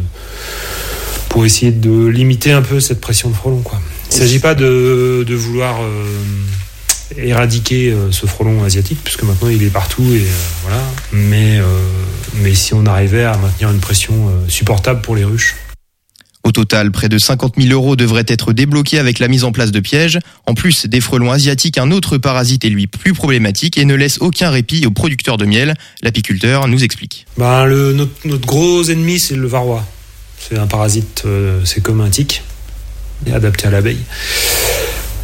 Speaker 12: pour essayer de limiter un peu cette pression de frelon. Quoi. Il ne s'agit pas de, de vouloir euh, éradiquer euh, ce frelon asiatique puisque maintenant il est partout et euh, voilà. Mais, mais si on arrivait à maintenir une pression supportable pour les ruches.
Speaker 6: Au total, près de 50 000 euros devraient être débloqués avec la mise en place de pièges. En plus des frelons asiatiques, un autre parasite est lui plus problématique et ne laisse aucun répit aux producteurs de miel. L'apiculteur nous explique.
Speaker 12: Ben, le, notre, notre gros ennemi, c'est le varroa. C'est un parasite, euh, c'est comme un tic, adapté à l'abeille.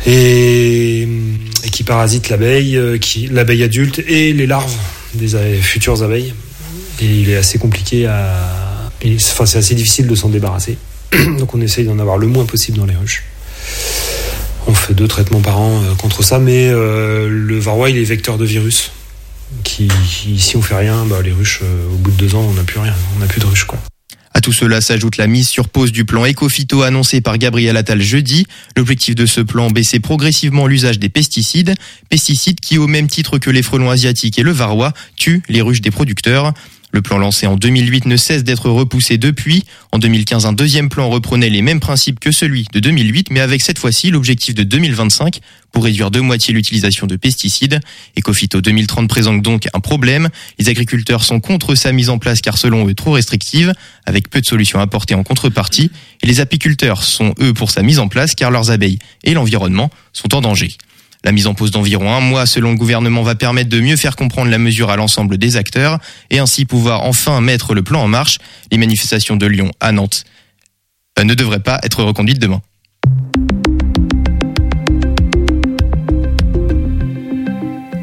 Speaker 12: Et, et qui parasite l'abeille, euh, l'abeille adulte et les larves des futures abeilles. Et il est assez compliqué à. Enfin, c'est assez difficile de s'en débarrasser. Donc, on essaye d'en avoir le moins possible dans les ruches. On fait deux traitements par an euh, contre ça, mais euh, le varroa, il est vecteur de virus. Qui, si on fait rien, bah, les ruches, euh, au bout de deux ans, on n'a plus rien, on n'a plus de ruches, quoi.
Speaker 6: À tout cela s'ajoute la mise sur pause du plan Ecofito annoncé par Gabriel Attal jeudi. L'objectif de ce plan, baisser progressivement l'usage des pesticides. Pesticides qui, au même titre que les frelons asiatiques et le varroa, tuent les ruches des producteurs. Le plan lancé en 2008 ne cesse d'être repoussé depuis. En 2015, un deuxième plan reprenait les mêmes principes que celui de 2008, mais avec cette fois-ci l'objectif de 2025 pour réduire de moitié l'utilisation de pesticides. Ecofito 2030 présente donc un problème. Les agriculteurs sont contre sa mise en place car selon eux trop restrictive, avec peu de solutions apportées en contrepartie. Et les apiculteurs sont eux pour sa mise en place car leurs abeilles et l'environnement sont en danger. La mise en pause d'environ un mois selon le gouvernement va permettre de mieux faire comprendre la mesure à l'ensemble des acteurs et ainsi pouvoir enfin mettre le plan en marche. Les manifestations de Lyon à Nantes euh, ne devraient pas être reconduites demain.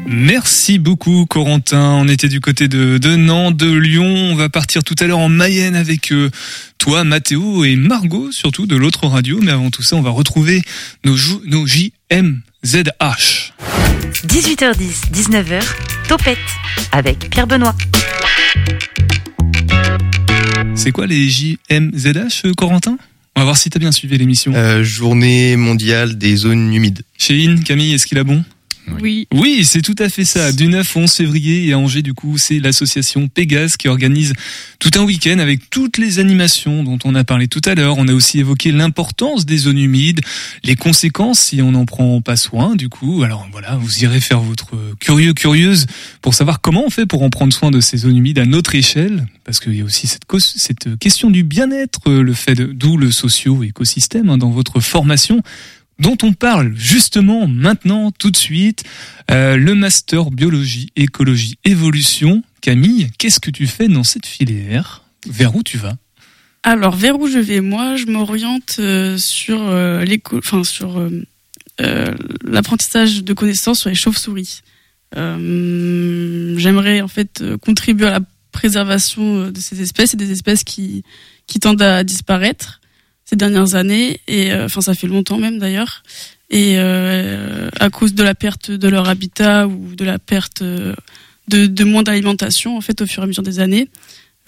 Speaker 4: Merci beaucoup Corentin. On était du côté de, de Nantes, de Lyon. On va partir tout à l'heure en Mayenne avec euh, toi, Mathéo et Margot, surtout de l'autre radio. Mais avant tout ça, on va retrouver nos, nos JMZH.
Speaker 13: 18h10, 19h, Topette avec Pierre Benoît.
Speaker 4: C'est quoi les JMZH, euh, Corentin? On va voir si t'as bien suivi l'émission.
Speaker 6: Euh, journée mondiale des zones humides.
Speaker 4: Chez In, Camille, est-ce qu'il a bon?
Speaker 8: Oui.
Speaker 4: Oui, c'est tout à fait ça. Du 9 au 11 février et à Angers, du coup, c'est l'association Pégase qui organise tout un week-end avec toutes les animations dont on a parlé tout à l'heure. On a aussi évoqué l'importance des zones humides, les conséquences si on n'en prend pas soin, du coup. Alors voilà, vous irez faire votre curieux, curieuse pour savoir comment on fait pour en prendre soin de ces zones humides à notre échelle. Parce qu'il y a aussi cette, cause- cette question du bien-être, le fait d'où le socio-écosystème hein, dans votre formation dont on parle justement maintenant, tout de suite, euh, le master biologie, écologie, évolution. Camille, qu'est-ce que tu fais dans cette filière? Vers où tu vas?
Speaker 8: Alors, vers où je vais? Moi, je m'oriente euh, sur euh, l'apprentissage de connaissances sur les chauves-souris. J'aimerais en fait contribuer à la préservation de ces espèces et des espèces qui qui tendent à disparaître ces dernières années et euh, enfin ça fait longtemps même d'ailleurs et euh, à cause de la perte de leur habitat ou de la perte euh, de, de moins d'alimentation en fait au fur et à mesure des années,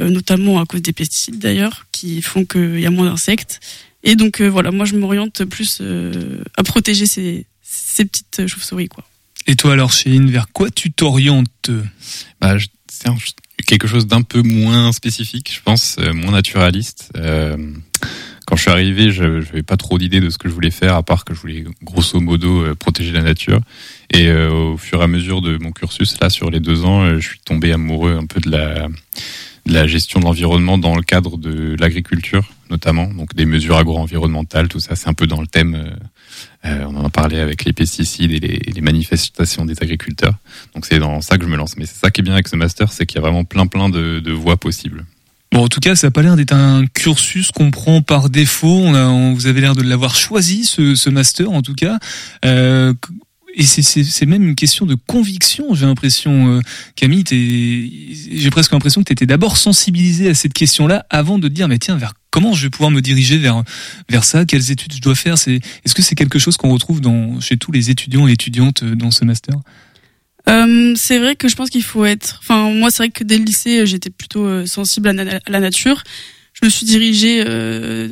Speaker 8: euh, notamment à cause des pesticides d'ailleurs qui font qu'il y a moins d'insectes. Et donc euh, voilà, moi je m'oriente plus euh, à protéger ces, ces petites chauves-souris quoi.
Speaker 4: Et toi alors, Chine, vers quoi tu t'orientes?
Speaker 9: Bah, je- c'est un- quelque chose d'un peu moins spécifique, je pense, euh, moins naturaliste. Euh, quand je suis arrivé, je n'avais pas trop d'idées de ce que je voulais faire, à part que je voulais grosso modo euh, protéger la nature. Et euh, au fur et à mesure de mon cursus, là, sur les deux ans, euh, je suis tombé amoureux un peu de la, gestion de l'environnement dans le cadre de l'agriculture, notamment. Donc des mesures agro-environnementales, tout ça, c'est un peu dans le thème. on en a parlé avec les pesticides et les, manifestations des agriculteurs. Donc c'est dans ça que je me lance. Mais c'est ça qui est bien avec ce master, c'est qu'il y a vraiment plein plein de voies possibles.
Speaker 4: Bon, en tout cas, ça n'a pas l'air d'être un cursus qu'on prend par défaut. On a, on- vous avez l'air de l'avoir choisi, ce, ce master, en tout cas. Euh, et c'est- même une question de conviction, j'ai l'impression, euh, Camille. J'ai presque l'impression que tu étais d'abord sensibilisé à cette question-là avant de dire, mais tiens, vers comment je vais pouvoir me diriger vers vers ça? Quelles études je dois faire? C'est Est-ce que c'est quelque chose qu'on retrouve dans, chez tous les étudiants et étudiantes euh, dans ce master?
Speaker 8: Euh, c'est vrai que je pense qu'il faut être. Enfin, moi, c'est vrai que dès le lycée, euh, j'étais plutôt euh, sensible à, la nature. Je me suis dirigée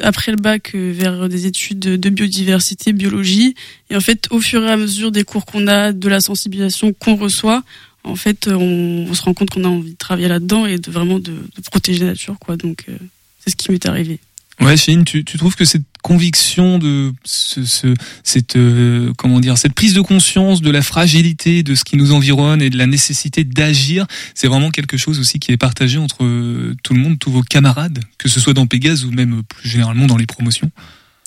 Speaker 8: après le bac vers des études de biodiversité, biologie. Et en fait, au fur et à mesure des cours qu'on a, de la sensibilisation qu'on reçoit, en fait, on, se rend compte qu'on a envie de travailler là-dedans et de vraiment de, de protéger la nature, quoi. Donc, c'est ce qui m'est arrivé.
Speaker 4: Ouais, Chine, tu, tu trouves que cette conviction de ce, ce- cette euh, comment dire cette prise de conscience de la fragilité de ce qui nous environne et de la nécessité d'agir, c'est vraiment quelque chose aussi qui est partagé entre euh, tout le monde, tous vos camarades, que ce soit dans Pégase ou même plus généralement dans les promotions?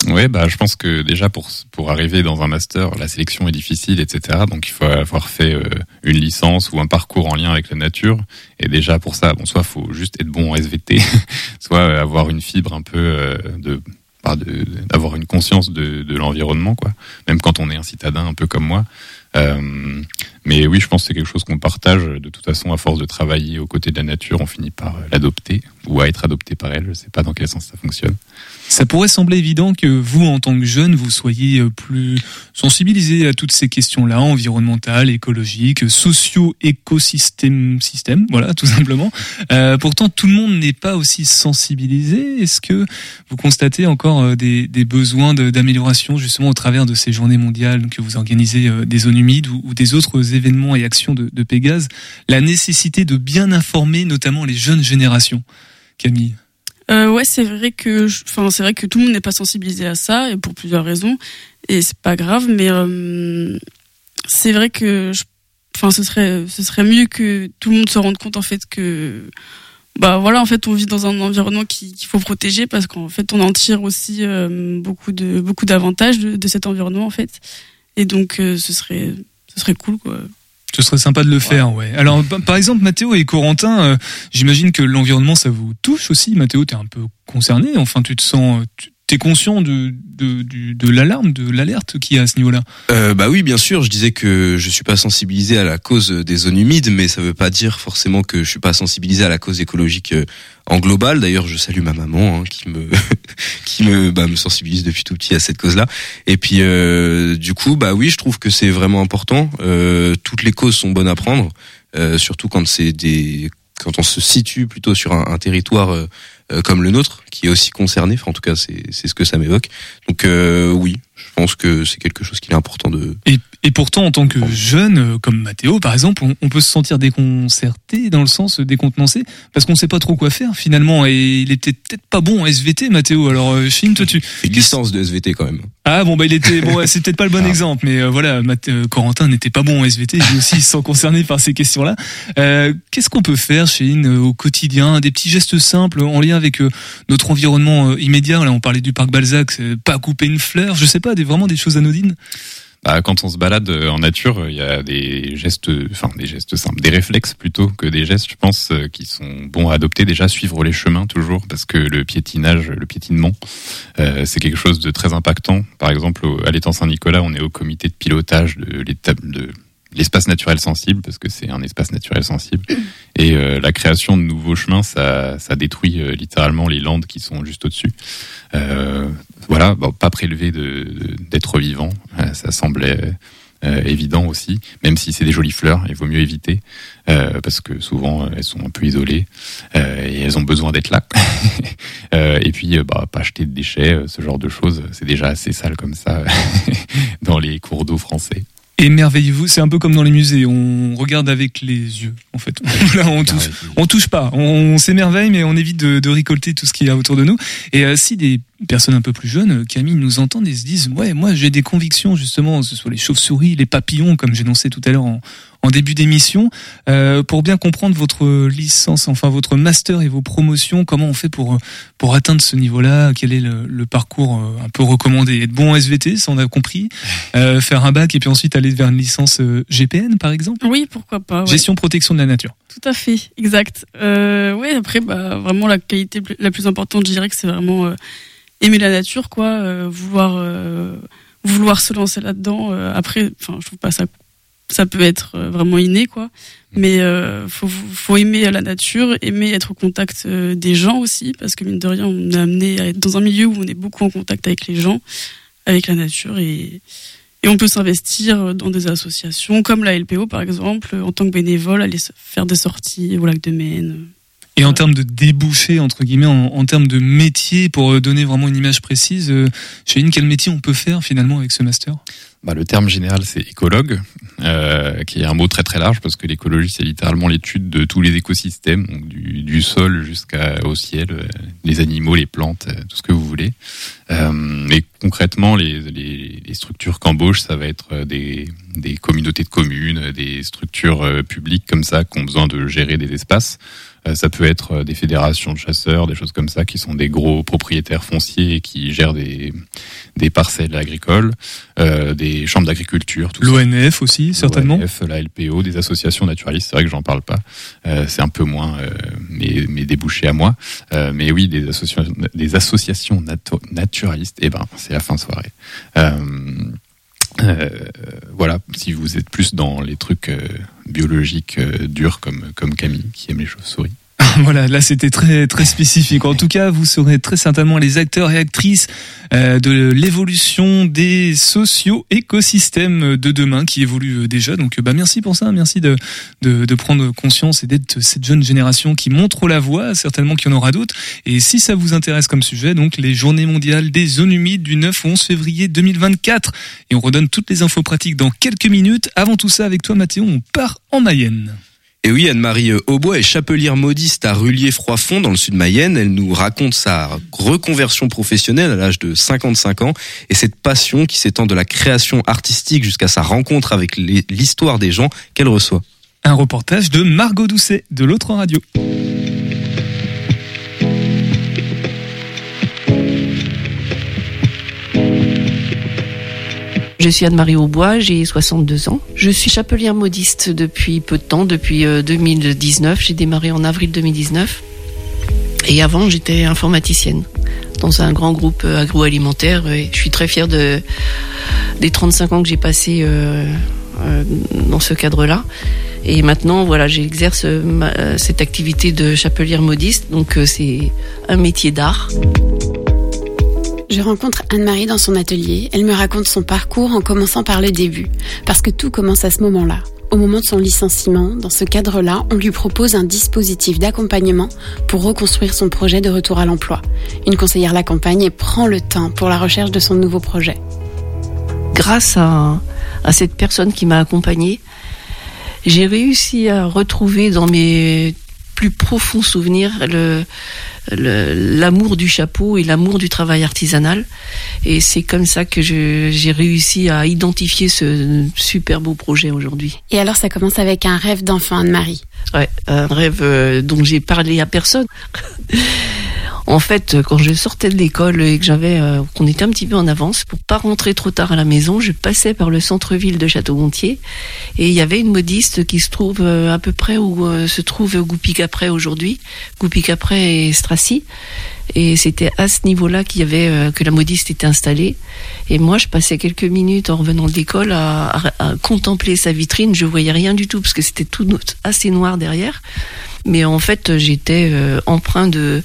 Speaker 9: Ouais, bah, je pense que déjà pour pour arriver dans un master, la sélection est difficile, etc. Donc il faut avoir fait euh, une licence ou un parcours en lien avec la nature. Et déjà pour ça, bon, soit faut juste être bon en SVT, soit euh, avoir une fibre un peu euh, de pas de- d'avoir une conscience de, de l'environnement, quoi. Même quand on est un citadin un peu comme moi. Euh, mais oui, je pense que c'est quelque chose qu'on partage. De toute façon, à force de travailler aux côtés de la nature, on finit par euh, l'adopter ou à être adopté par elle. Je sais pas dans quel sens ça fonctionne.
Speaker 4: Ça pourrait sembler évident que vous, en tant que jeune, vous soyez euh, plus sensibilisé à toutes ces questions-là, environnementales, écologiques, socio-écosystème, système, voilà, tout simplement. Euh, pourtant, tout le monde n'est pas aussi sensibilisé. Est-ce que vous constatez encore euh, des, besoins d'amélioration, justement, au travers de ces journées mondiales que vous organisez des zones humides ou, ou des autres événements et actions de, de Pégase, la nécessité de bien informer, notamment les jeunes générations Camille
Speaker 8: Euh, ouais, c'est vrai que, enfin, c'est vrai que tout le monde n'est pas sensibilisé à ça et pour plusieurs raisons et c'est pas grave, mais euh, c'est vrai que, enfin, ce serait, ce serait mieux que tout le monde se rende compte en fait que, bah voilà, en fait, on vit dans un environnement qui- qu'il faut protéger parce qu'en fait, on en tire aussi euh, beaucoup de beaucoup d'avantages de, de cet environnement en fait, et donc euh, ce serait, ce serait cool quoi.
Speaker 4: Ce serait sympa de le faire, ouais. Alors, pa- par exemple, Mathéo et Corentin, euh, j'imagine que l'environnement, ça vous touche aussi. Mathéo, t'es un peu concerné. Enfin, tu te sens, tu t'es conscient de de, de l'alarme, de l'alerte qu'il y a à ce niveau-là?
Speaker 5: Euh, bah oui, bien sûr. Je disais que je suis pas sensibilisé à la cause des zones humides, mais ça veut pas dire forcément que je suis pas sensibilisé à la cause écologique euh, en global. D'ailleurs, je salue ma maman hein, qui me qui me bah, me sensibilise depuis tout petit à cette cause-là. Et puis euh, du coup, bah oui, je trouve que c'est vraiment important. Euh, toutes les causes sont bonnes à prendre, euh, surtout quand c'est des quand on se situe plutôt sur un, territoire euh, comme le nôtre, qui est aussi concerné. Enfin, en tout cas, c'est ce que ça m'évoque. Donc euh, oui, je pense que c'est quelque chose qu'il est important de
Speaker 4: et pourtant, en tant que jeune, euh, comme Mathéo, par exemple, on, on peut se sentir déconcerté dans le sens décontenancé parce qu'on sait pas trop quoi faire finalement. Et il était peut-être pas bon en SVT, Mathéo. Alors, euh, Chine, toi, tu
Speaker 5: une licence de SVT quand même.
Speaker 4: Ah bon bah il était bon c'est peut-être pas le bon exemple mais euh, voilà Math- euh, Corentin n'était pas bon en SVT lui aussi il se sent concerné par ces questions-là. Euh, Qu'est-ce qu'on peut faire euh, au quotidien? Des petits gestes simples en lien avec notre environnement immédiat là on parlait du parc Balzac c'est pas couper une fleur je sais pas des vraiment des choses anodines.
Speaker 9: Bah, quand on se balade en nature, il y a des gestes, enfin des gestes simples, des réflexes plutôt que des gestes, je pense, euh, qui sont bons à adopter. Déjà, suivre les chemins toujours, parce que le piétinage, le piétinement, euh, c'est quelque chose de très impactant. Par exemple, à l'étang Saint-Nicolas, on est au comité de pilotage de l'étape de l'espace naturel sensible, parce que c'est un espace naturel sensible. Et euh, la création de nouveaux chemins, ça, ça détruit euh, littéralement les landes qui sont juste au-dessus. Euh, voilà, bon, pas prélevé de- de- euh, ça semblait euh, évident aussi, même si c'est des jolies fleurs, il vaut mieux éviter, euh, parce que souvent elles sont un peu isolées et elles ont besoin d'être là. Et puis, bah, pas acheter de déchets, ce genre de choses, c'est déjà assez sale comme ça dans les cours d'eau français.
Speaker 4: Émerveillez-vous, c'est un peu comme dans les musées, on regarde avec les yeux, en fait. Là, on touche, on touche pas, on, s'émerveille, mais on évite de, de récolter tout ce qu'il y a autour de nous. Et euh, si des personnes un peu plus jeunes, euh, Camille, nous entendent et se disent, ouais, moi j'ai des convictions justement, ce soit les chauves-souris, les papillons, comme j'énonçais tout à l'heure en, en début d'émission, euh, pour bien comprendre votre licence, enfin votre master et vos promotions, comment on fait pour pour atteindre ce niveau-là, quel est le, le parcours euh, un peu recommandé? Être bon en SVT, ça on a compris, euh, faire un bac et puis ensuite aller vers une licence euh, GPN par exemple?
Speaker 8: Oui, pourquoi pas. ouais.
Speaker 4: Gestion protection de la nature.
Speaker 8: Tout à fait, exact. Euh, ouais, après, bah, vraiment la qualité la plus importante, je dirais que c'est vraiment euh, aimer la nature, quoi, euh, vouloir euh, vouloir se lancer là-dedans. Euh, après, enfin, je trouve pas ça ça peut être euh, vraiment inné, quoi. Mais euh, faut faut aimer la nature, aimer être au contact euh, des gens aussi, parce que mine de rien, on est amené à être dans un milieu où on est beaucoup en contact avec les gens, avec la nature et et on peut s'investir dans des associations comme la LPO par exemple, en tant que bénévole, aller faire des sorties au lac de Maine.
Speaker 4: Et en termes de débouchés, entre guillemets, en, termes de métier, pour euh, donner vraiment une image précise, euh, Cheyenne, quel métier on peut faire finalement avec ce master?
Speaker 9: Bah, le terme général, c'est écologue, euh, qui est un mot très très large parce que l'écologie, c'est littéralement l'étude de tous les écosystèmes, du, du sol jusqu'au ciel, les animaux, les plantes, tout ce que vous voulez. Et concrètement, les, structures qu'embauchent, ça va être des, communautés de communes, des structures publiques comme ça qui ont besoin de gérer des espaces. Euh, Ça peut être euh, des fédérations de chasseurs, des choses comme ça, qui sont des gros propriétaires fonciers et qui gèrent des, des parcelles agricoles, euh, des chambres d'agriculture.
Speaker 4: L'ONF aussi, certainement
Speaker 9: L'ONF, la LPO, des associations naturalistes. C'est vrai que j'en parle pas. Euh, c'est un peu moins euh, mes, mes débouchés à moi. Euh, mais oui, des associations, des associations natu- naturalistes. Eh ben, c'est la fin de soirée. Euh, voilà, si vous êtes plus dans les trucs euh, biologiques euh, durs comme comme Camille qui aime les chauves-souris.
Speaker 4: Voilà, là c'était très très spécifique. En tout cas, vous serez très certainement les acteurs et actrices euh, de l'évolution des socio-écosystèmes de demain qui évoluent euh, déjà. Donc, euh, bah merci pour ça, merci de de, de prendre conscience et d'être cette jeune génération qui montre la voie. Certainement qu'il y en aura d'autres. Et si ça vous intéresse comme sujet, donc les Journées mondiales des zones humides du 9 au 11 février 2024. Et on redonne toutes les infos pratiques dans quelques minutes. Avant tout ça, avec toi Mathéo, on part en Mayenne.
Speaker 5: Et oui, Anne-Marie euh, Aubois est chapelière modiste à Rullier-Froidfond dans le sud Mayenne. Elle nous raconte sa reconversion professionnelle à l'âge de 55 ans et cette passion qui s'étend de la création artistique jusqu'à sa rencontre avec l'histoire des gens qu'elle reçoit.
Speaker 4: Un reportage de Margot Doucet de l'autre radio.
Speaker 14: Je suis Anne-Marie Aubois, j'ai 62 ans. Je suis chapelière modiste depuis peu de temps, depuis euh, 2019. J'ai démarré en avril 2019. Et avant, j'étais informaticienne dans un grand groupe euh, agroalimentaire. Je suis très fière de, des 35 ans que j'ai passé euh, euh, dans ce cadre-là. Et maintenant, voilà, j'exerce euh, euh, cette activité de chapelière modiste. Donc, euh, c'est un métier d'art.
Speaker 15: Je rencontre Anne-Marie dans son atelier. Elle me raconte son parcours en commençant par le début. Parce que tout commence à ce moment-là. Au moment de son licenciement, dans ce cadre-là, on lui propose un dispositif d'accompagnement pour reconstruire son projet de retour à l'emploi. Une conseillère l'accompagne et prend le temps pour la recherche de son nouveau projet.
Speaker 14: grâce à, cette personne qui m'a accompagnée, j'ai réussi à retrouver dans mes plus le le- l'amour du chapeau et l'amour du travail artisanal. Et c'est comme ça que j'ai réussi à identifier ce super beau projet aujourd'hui.
Speaker 15: Et alors ça commence avec un rêve d'enfant, Anne-Marie.
Speaker 14: Ouais, un rêve euh, dont j'ai parlé à personne. En fait, quand je sortais de l'école et que j'avais, euh, qu'on était un petit peu en avance, pour pas rentrer trop tard à la maison, je passais par le centre-ville de Château-Gontier et il y avait une modiste qui se trouve euh, à peu près où euh, se trouve Goupy-Capret aujourd'hui, Goupy-Capret et Strassy. Et c'était à ce niveau-là qu'il y avait euh, que la modiste était installée. Et moi, je passais quelques minutes en revenant de l'école à, à- à contempler sa vitrine. Je voyais rien du tout parce que c'était tout assez noir derrière. Mais en fait, j'étais euh, empreint de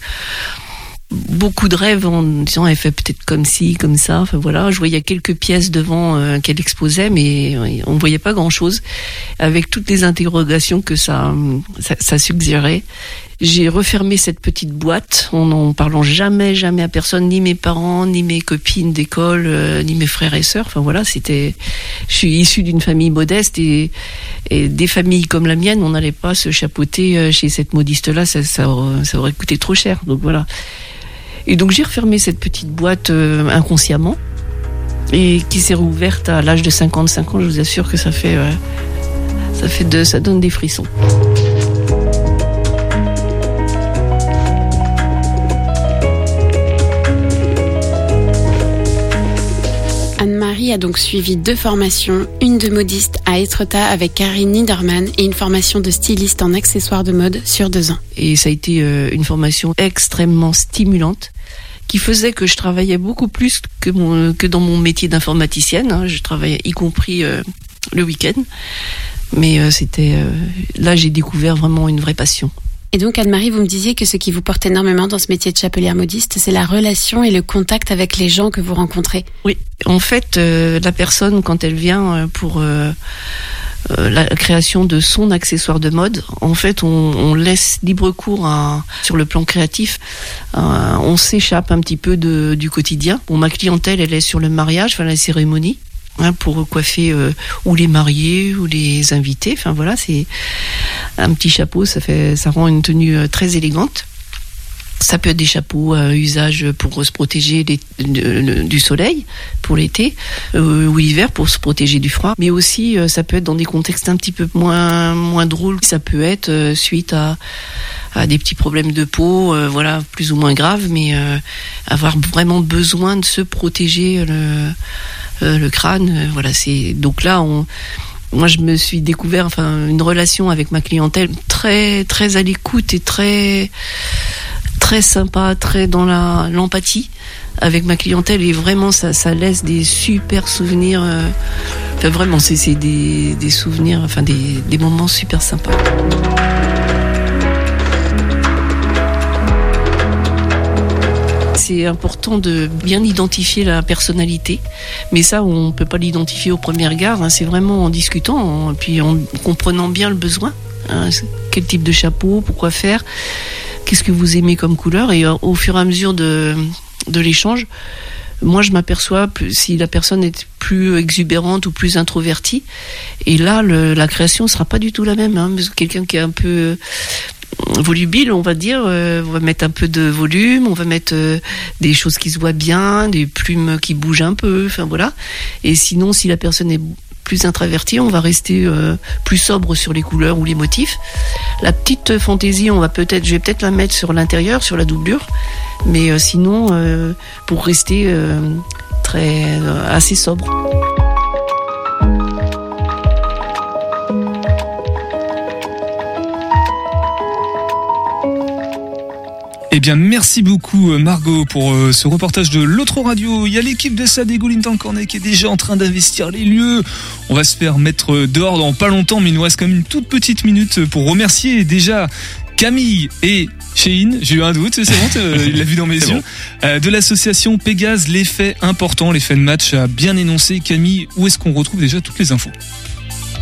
Speaker 14: beaucoup de rêves en disant elle fait peut-être comme ci, comme ça. Enfin voilà, je voyais quelques pièces devant euh, qu'elle exposait, mais euh, on voyait pas grand-chose. Avec toutes les interrogations que ça, ça, ça suggérait, j'ai refermé cette petite boîte en n'en parlant jamais, jamais à personne, ni mes parents, ni mes copines d'école, euh, ni mes frères et sœurs. Enfin voilà, c'était. Je suis issue d'une famille modeste et, et des familles comme la mienne, on n'allait pas se chapeauter chez cette modiste-là, ça, ça, ça aurait coûté trop cher. Donc voilà. Et donc j'ai refermé cette petite boîte euh, inconsciemment et qui s'est rouverte à l'âge de 55 ans. Je vous assure que ça fait, euh, ça fait de, ça donne des frissons.
Speaker 15: Anne-Marie a donc suivi deux formations, une de modiste à Etretat avec Karine Niederman et une formation de styliste en accessoires de mode sur deux ans.
Speaker 14: Et ça a été euh, une formation extrêmement stimulante qui faisait que je travaillais beaucoup plus que, que dans mon métier d'informaticienne. hein. Je travaillais y compris euh, le week-end. Mais euh, c'était là j'ai découvert vraiment une vraie passion.
Speaker 15: Et donc Anne-Marie, vous me disiez que ce qui vous porte énormément dans ce métier de chapelière modiste, c'est la relation et le contact avec les gens que vous rencontrez.
Speaker 14: Oui, en fait, euh, la personne, quand elle vient euh, pour euh, la création de son accessoire de mode, en fait, on, laisse libre cours à- sur le plan créatif. On s'échappe un petit peu du quotidien. Bon, ma clientèle, elle est sur le mariage, enfin la cérémonie. Hein, pour coiffer euh, ou les mariés ou les invités, enfin voilà, c'est un petit chapeau, ça fait, ça rend une tenue euh, très élégante. Ça peut être des chapeaux à usage pour se protéger du soleil pour l'été euh, ou l'hiver pour se protéger du froid. Mais aussi, ça peut être dans des contextes un petit peu moins moins drôles. Ça peut être suite à, à des petits problèmes de peau, voilà, plus ou moins graves, mais avoir vraiment besoin de se protéger le, euh, le crâne. euh, voilà, c'est donc là moi, je me suis découvert enfin une relation avec ma clientèle très très à l'écoute et très très sympa, très dans la l'empathie avec ma clientèle et vraiment ça laisse des super souvenirs. euh, enfin vraiment, c'est des souvenirs, enfin des, des moments super sympas. C'est important de bien identifier la personnalité, mais ça on peut pas l'identifier au premier regard. hein. C'est vraiment en discutant, en- puis en comprenant bien le besoin. hein. Quel type de chapeau, pourquoi faire, qu'est-ce que vous aimez comme couleur, et euh, au fur et à mesure de, de l'échange, moi je m'aperçois si la personne est plus exubérante ou plus introvertie, et là la création sera pas du tout la même. Hein, quelqu'un qui est un peu volubile, on va dire. euh, on va mettre un peu de volume, on va mettre euh, des choses qui se voient bien, des plumes qui bougent un peu, enfin voilà. Et sinon, si la personne est plus introvertie, on va rester euh, plus sobre sur les couleurs ou les motifs. La petite fantaisie, on va peut-être, je vais peut-être la mettre sur l'intérieur, sur la doublure, mais sinon, pour rester très assez sobre.
Speaker 4: Eh bien, merci beaucoup euh, Margot pour euh, ce reportage de l'autre radio. Il y a l'équipe de Sadego Lintan Cornet qui est déjà en train d'investir les lieux. On va se faire mettre euh, dehors dans pas longtemps, mais il nous reste quand même une toute petite minute pour remercier déjà Camille et Cheyne, j'ai eu un doute, c'est bon, il l'a vu dans mes yeux,
Speaker 5: bon.
Speaker 4: Euh, de l'association Pégase, les faits importants, les faits de match à bien énoncer. Camille, où est-ce qu'on retrouve déjà toutes les infos?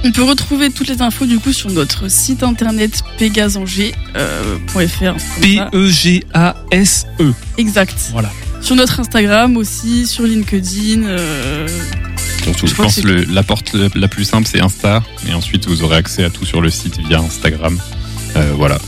Speaker 8: On peut retrouver toutes les infos du coup sur notre site internet pégasanger.fr.
Speaker 4: P-E-G-A-S-E.
Speaker 8: Exact.
Speaker 4: Voilà.
Speaker 8: Sur notre Instagram aussi, sur LinkedIn. euh,
Speaker 9: Surtout,
Speaker 8: Je
Speaker 9: je pense
Speaker 8: que
Speaker 9: le- la porte la- plus simple, c'est Insta. Et ensuite, vous aurez accès à tout sur le site via Instagram. Euh, voilà.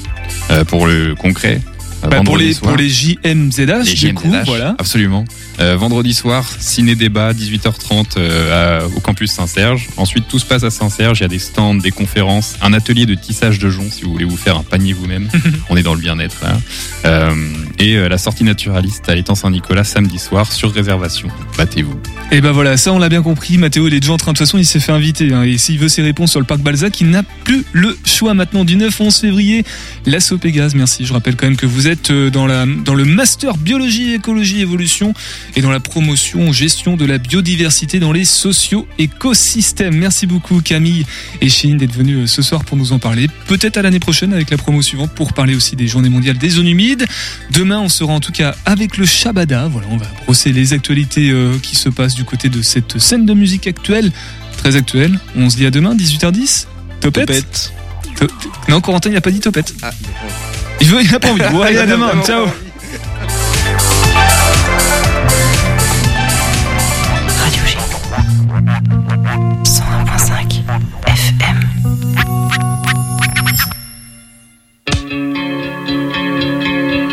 Speaker 9: Euh, pour le concret. euh,
Speaker 4: Bah, pour, les,
Speaker 9: soir-
Speaker 4: pour les JMZH,
Speaker 9: les
Speaker 4: du coup, voilà.
Speaker 9: Absolument. Euh, vendredi soir, ciné-débat, 18h30 euh, à- au campus Saint-Serge. Ensuite, tout se passe à Saint-Serge. Il y a des stands, des conférences, un atelier de tissage de joncs si vous voulez vous faire un panier vous-même. On est dans le bien-être. là. Euh, Et la sortie naturaliste à l'étang Saint-Nicolas samedi soir sur réservation. Battez-vous.
Speaker 4: Et ben voilà, ça on l'a bien compris. Mathéo, il est déjà en train, de toute façon, il s'est fait inviter. hein, et s'il veut ses réponses sur le parc Balzac, il n'a plus le choix maintenant du 9 au 11 février. L'assaut Pégase, merci. Je rappelle quand même que vous êtes dans, la, dans le master biologie, écologie, évolution et dans la promotion, gestion de la biodiversité dans les socio-écosystèmes. Merci beaucoup Camille et Chine d'être venus euh, ce soir pour nous en parler. Peut-être à l'année prochaine avec la promo suivante pour parler aussi des journées mondiales des zones humides. Demain, on sera en tout cas avec le Shabada. Voilà, on va brosser les actualités euh, qui se passent du côté de cette scène de musique actuelle, très actuelle. On se dit à demain, 18h10. Topette.
Speaker 5: Topette.
Speaker 4: To- Non, Corentin, il n'a pas dit topette.
Speaker 5: Ah,
Speaker 4: Il veut, il n'a pas envie. Bon, allez, à demain. Ciao.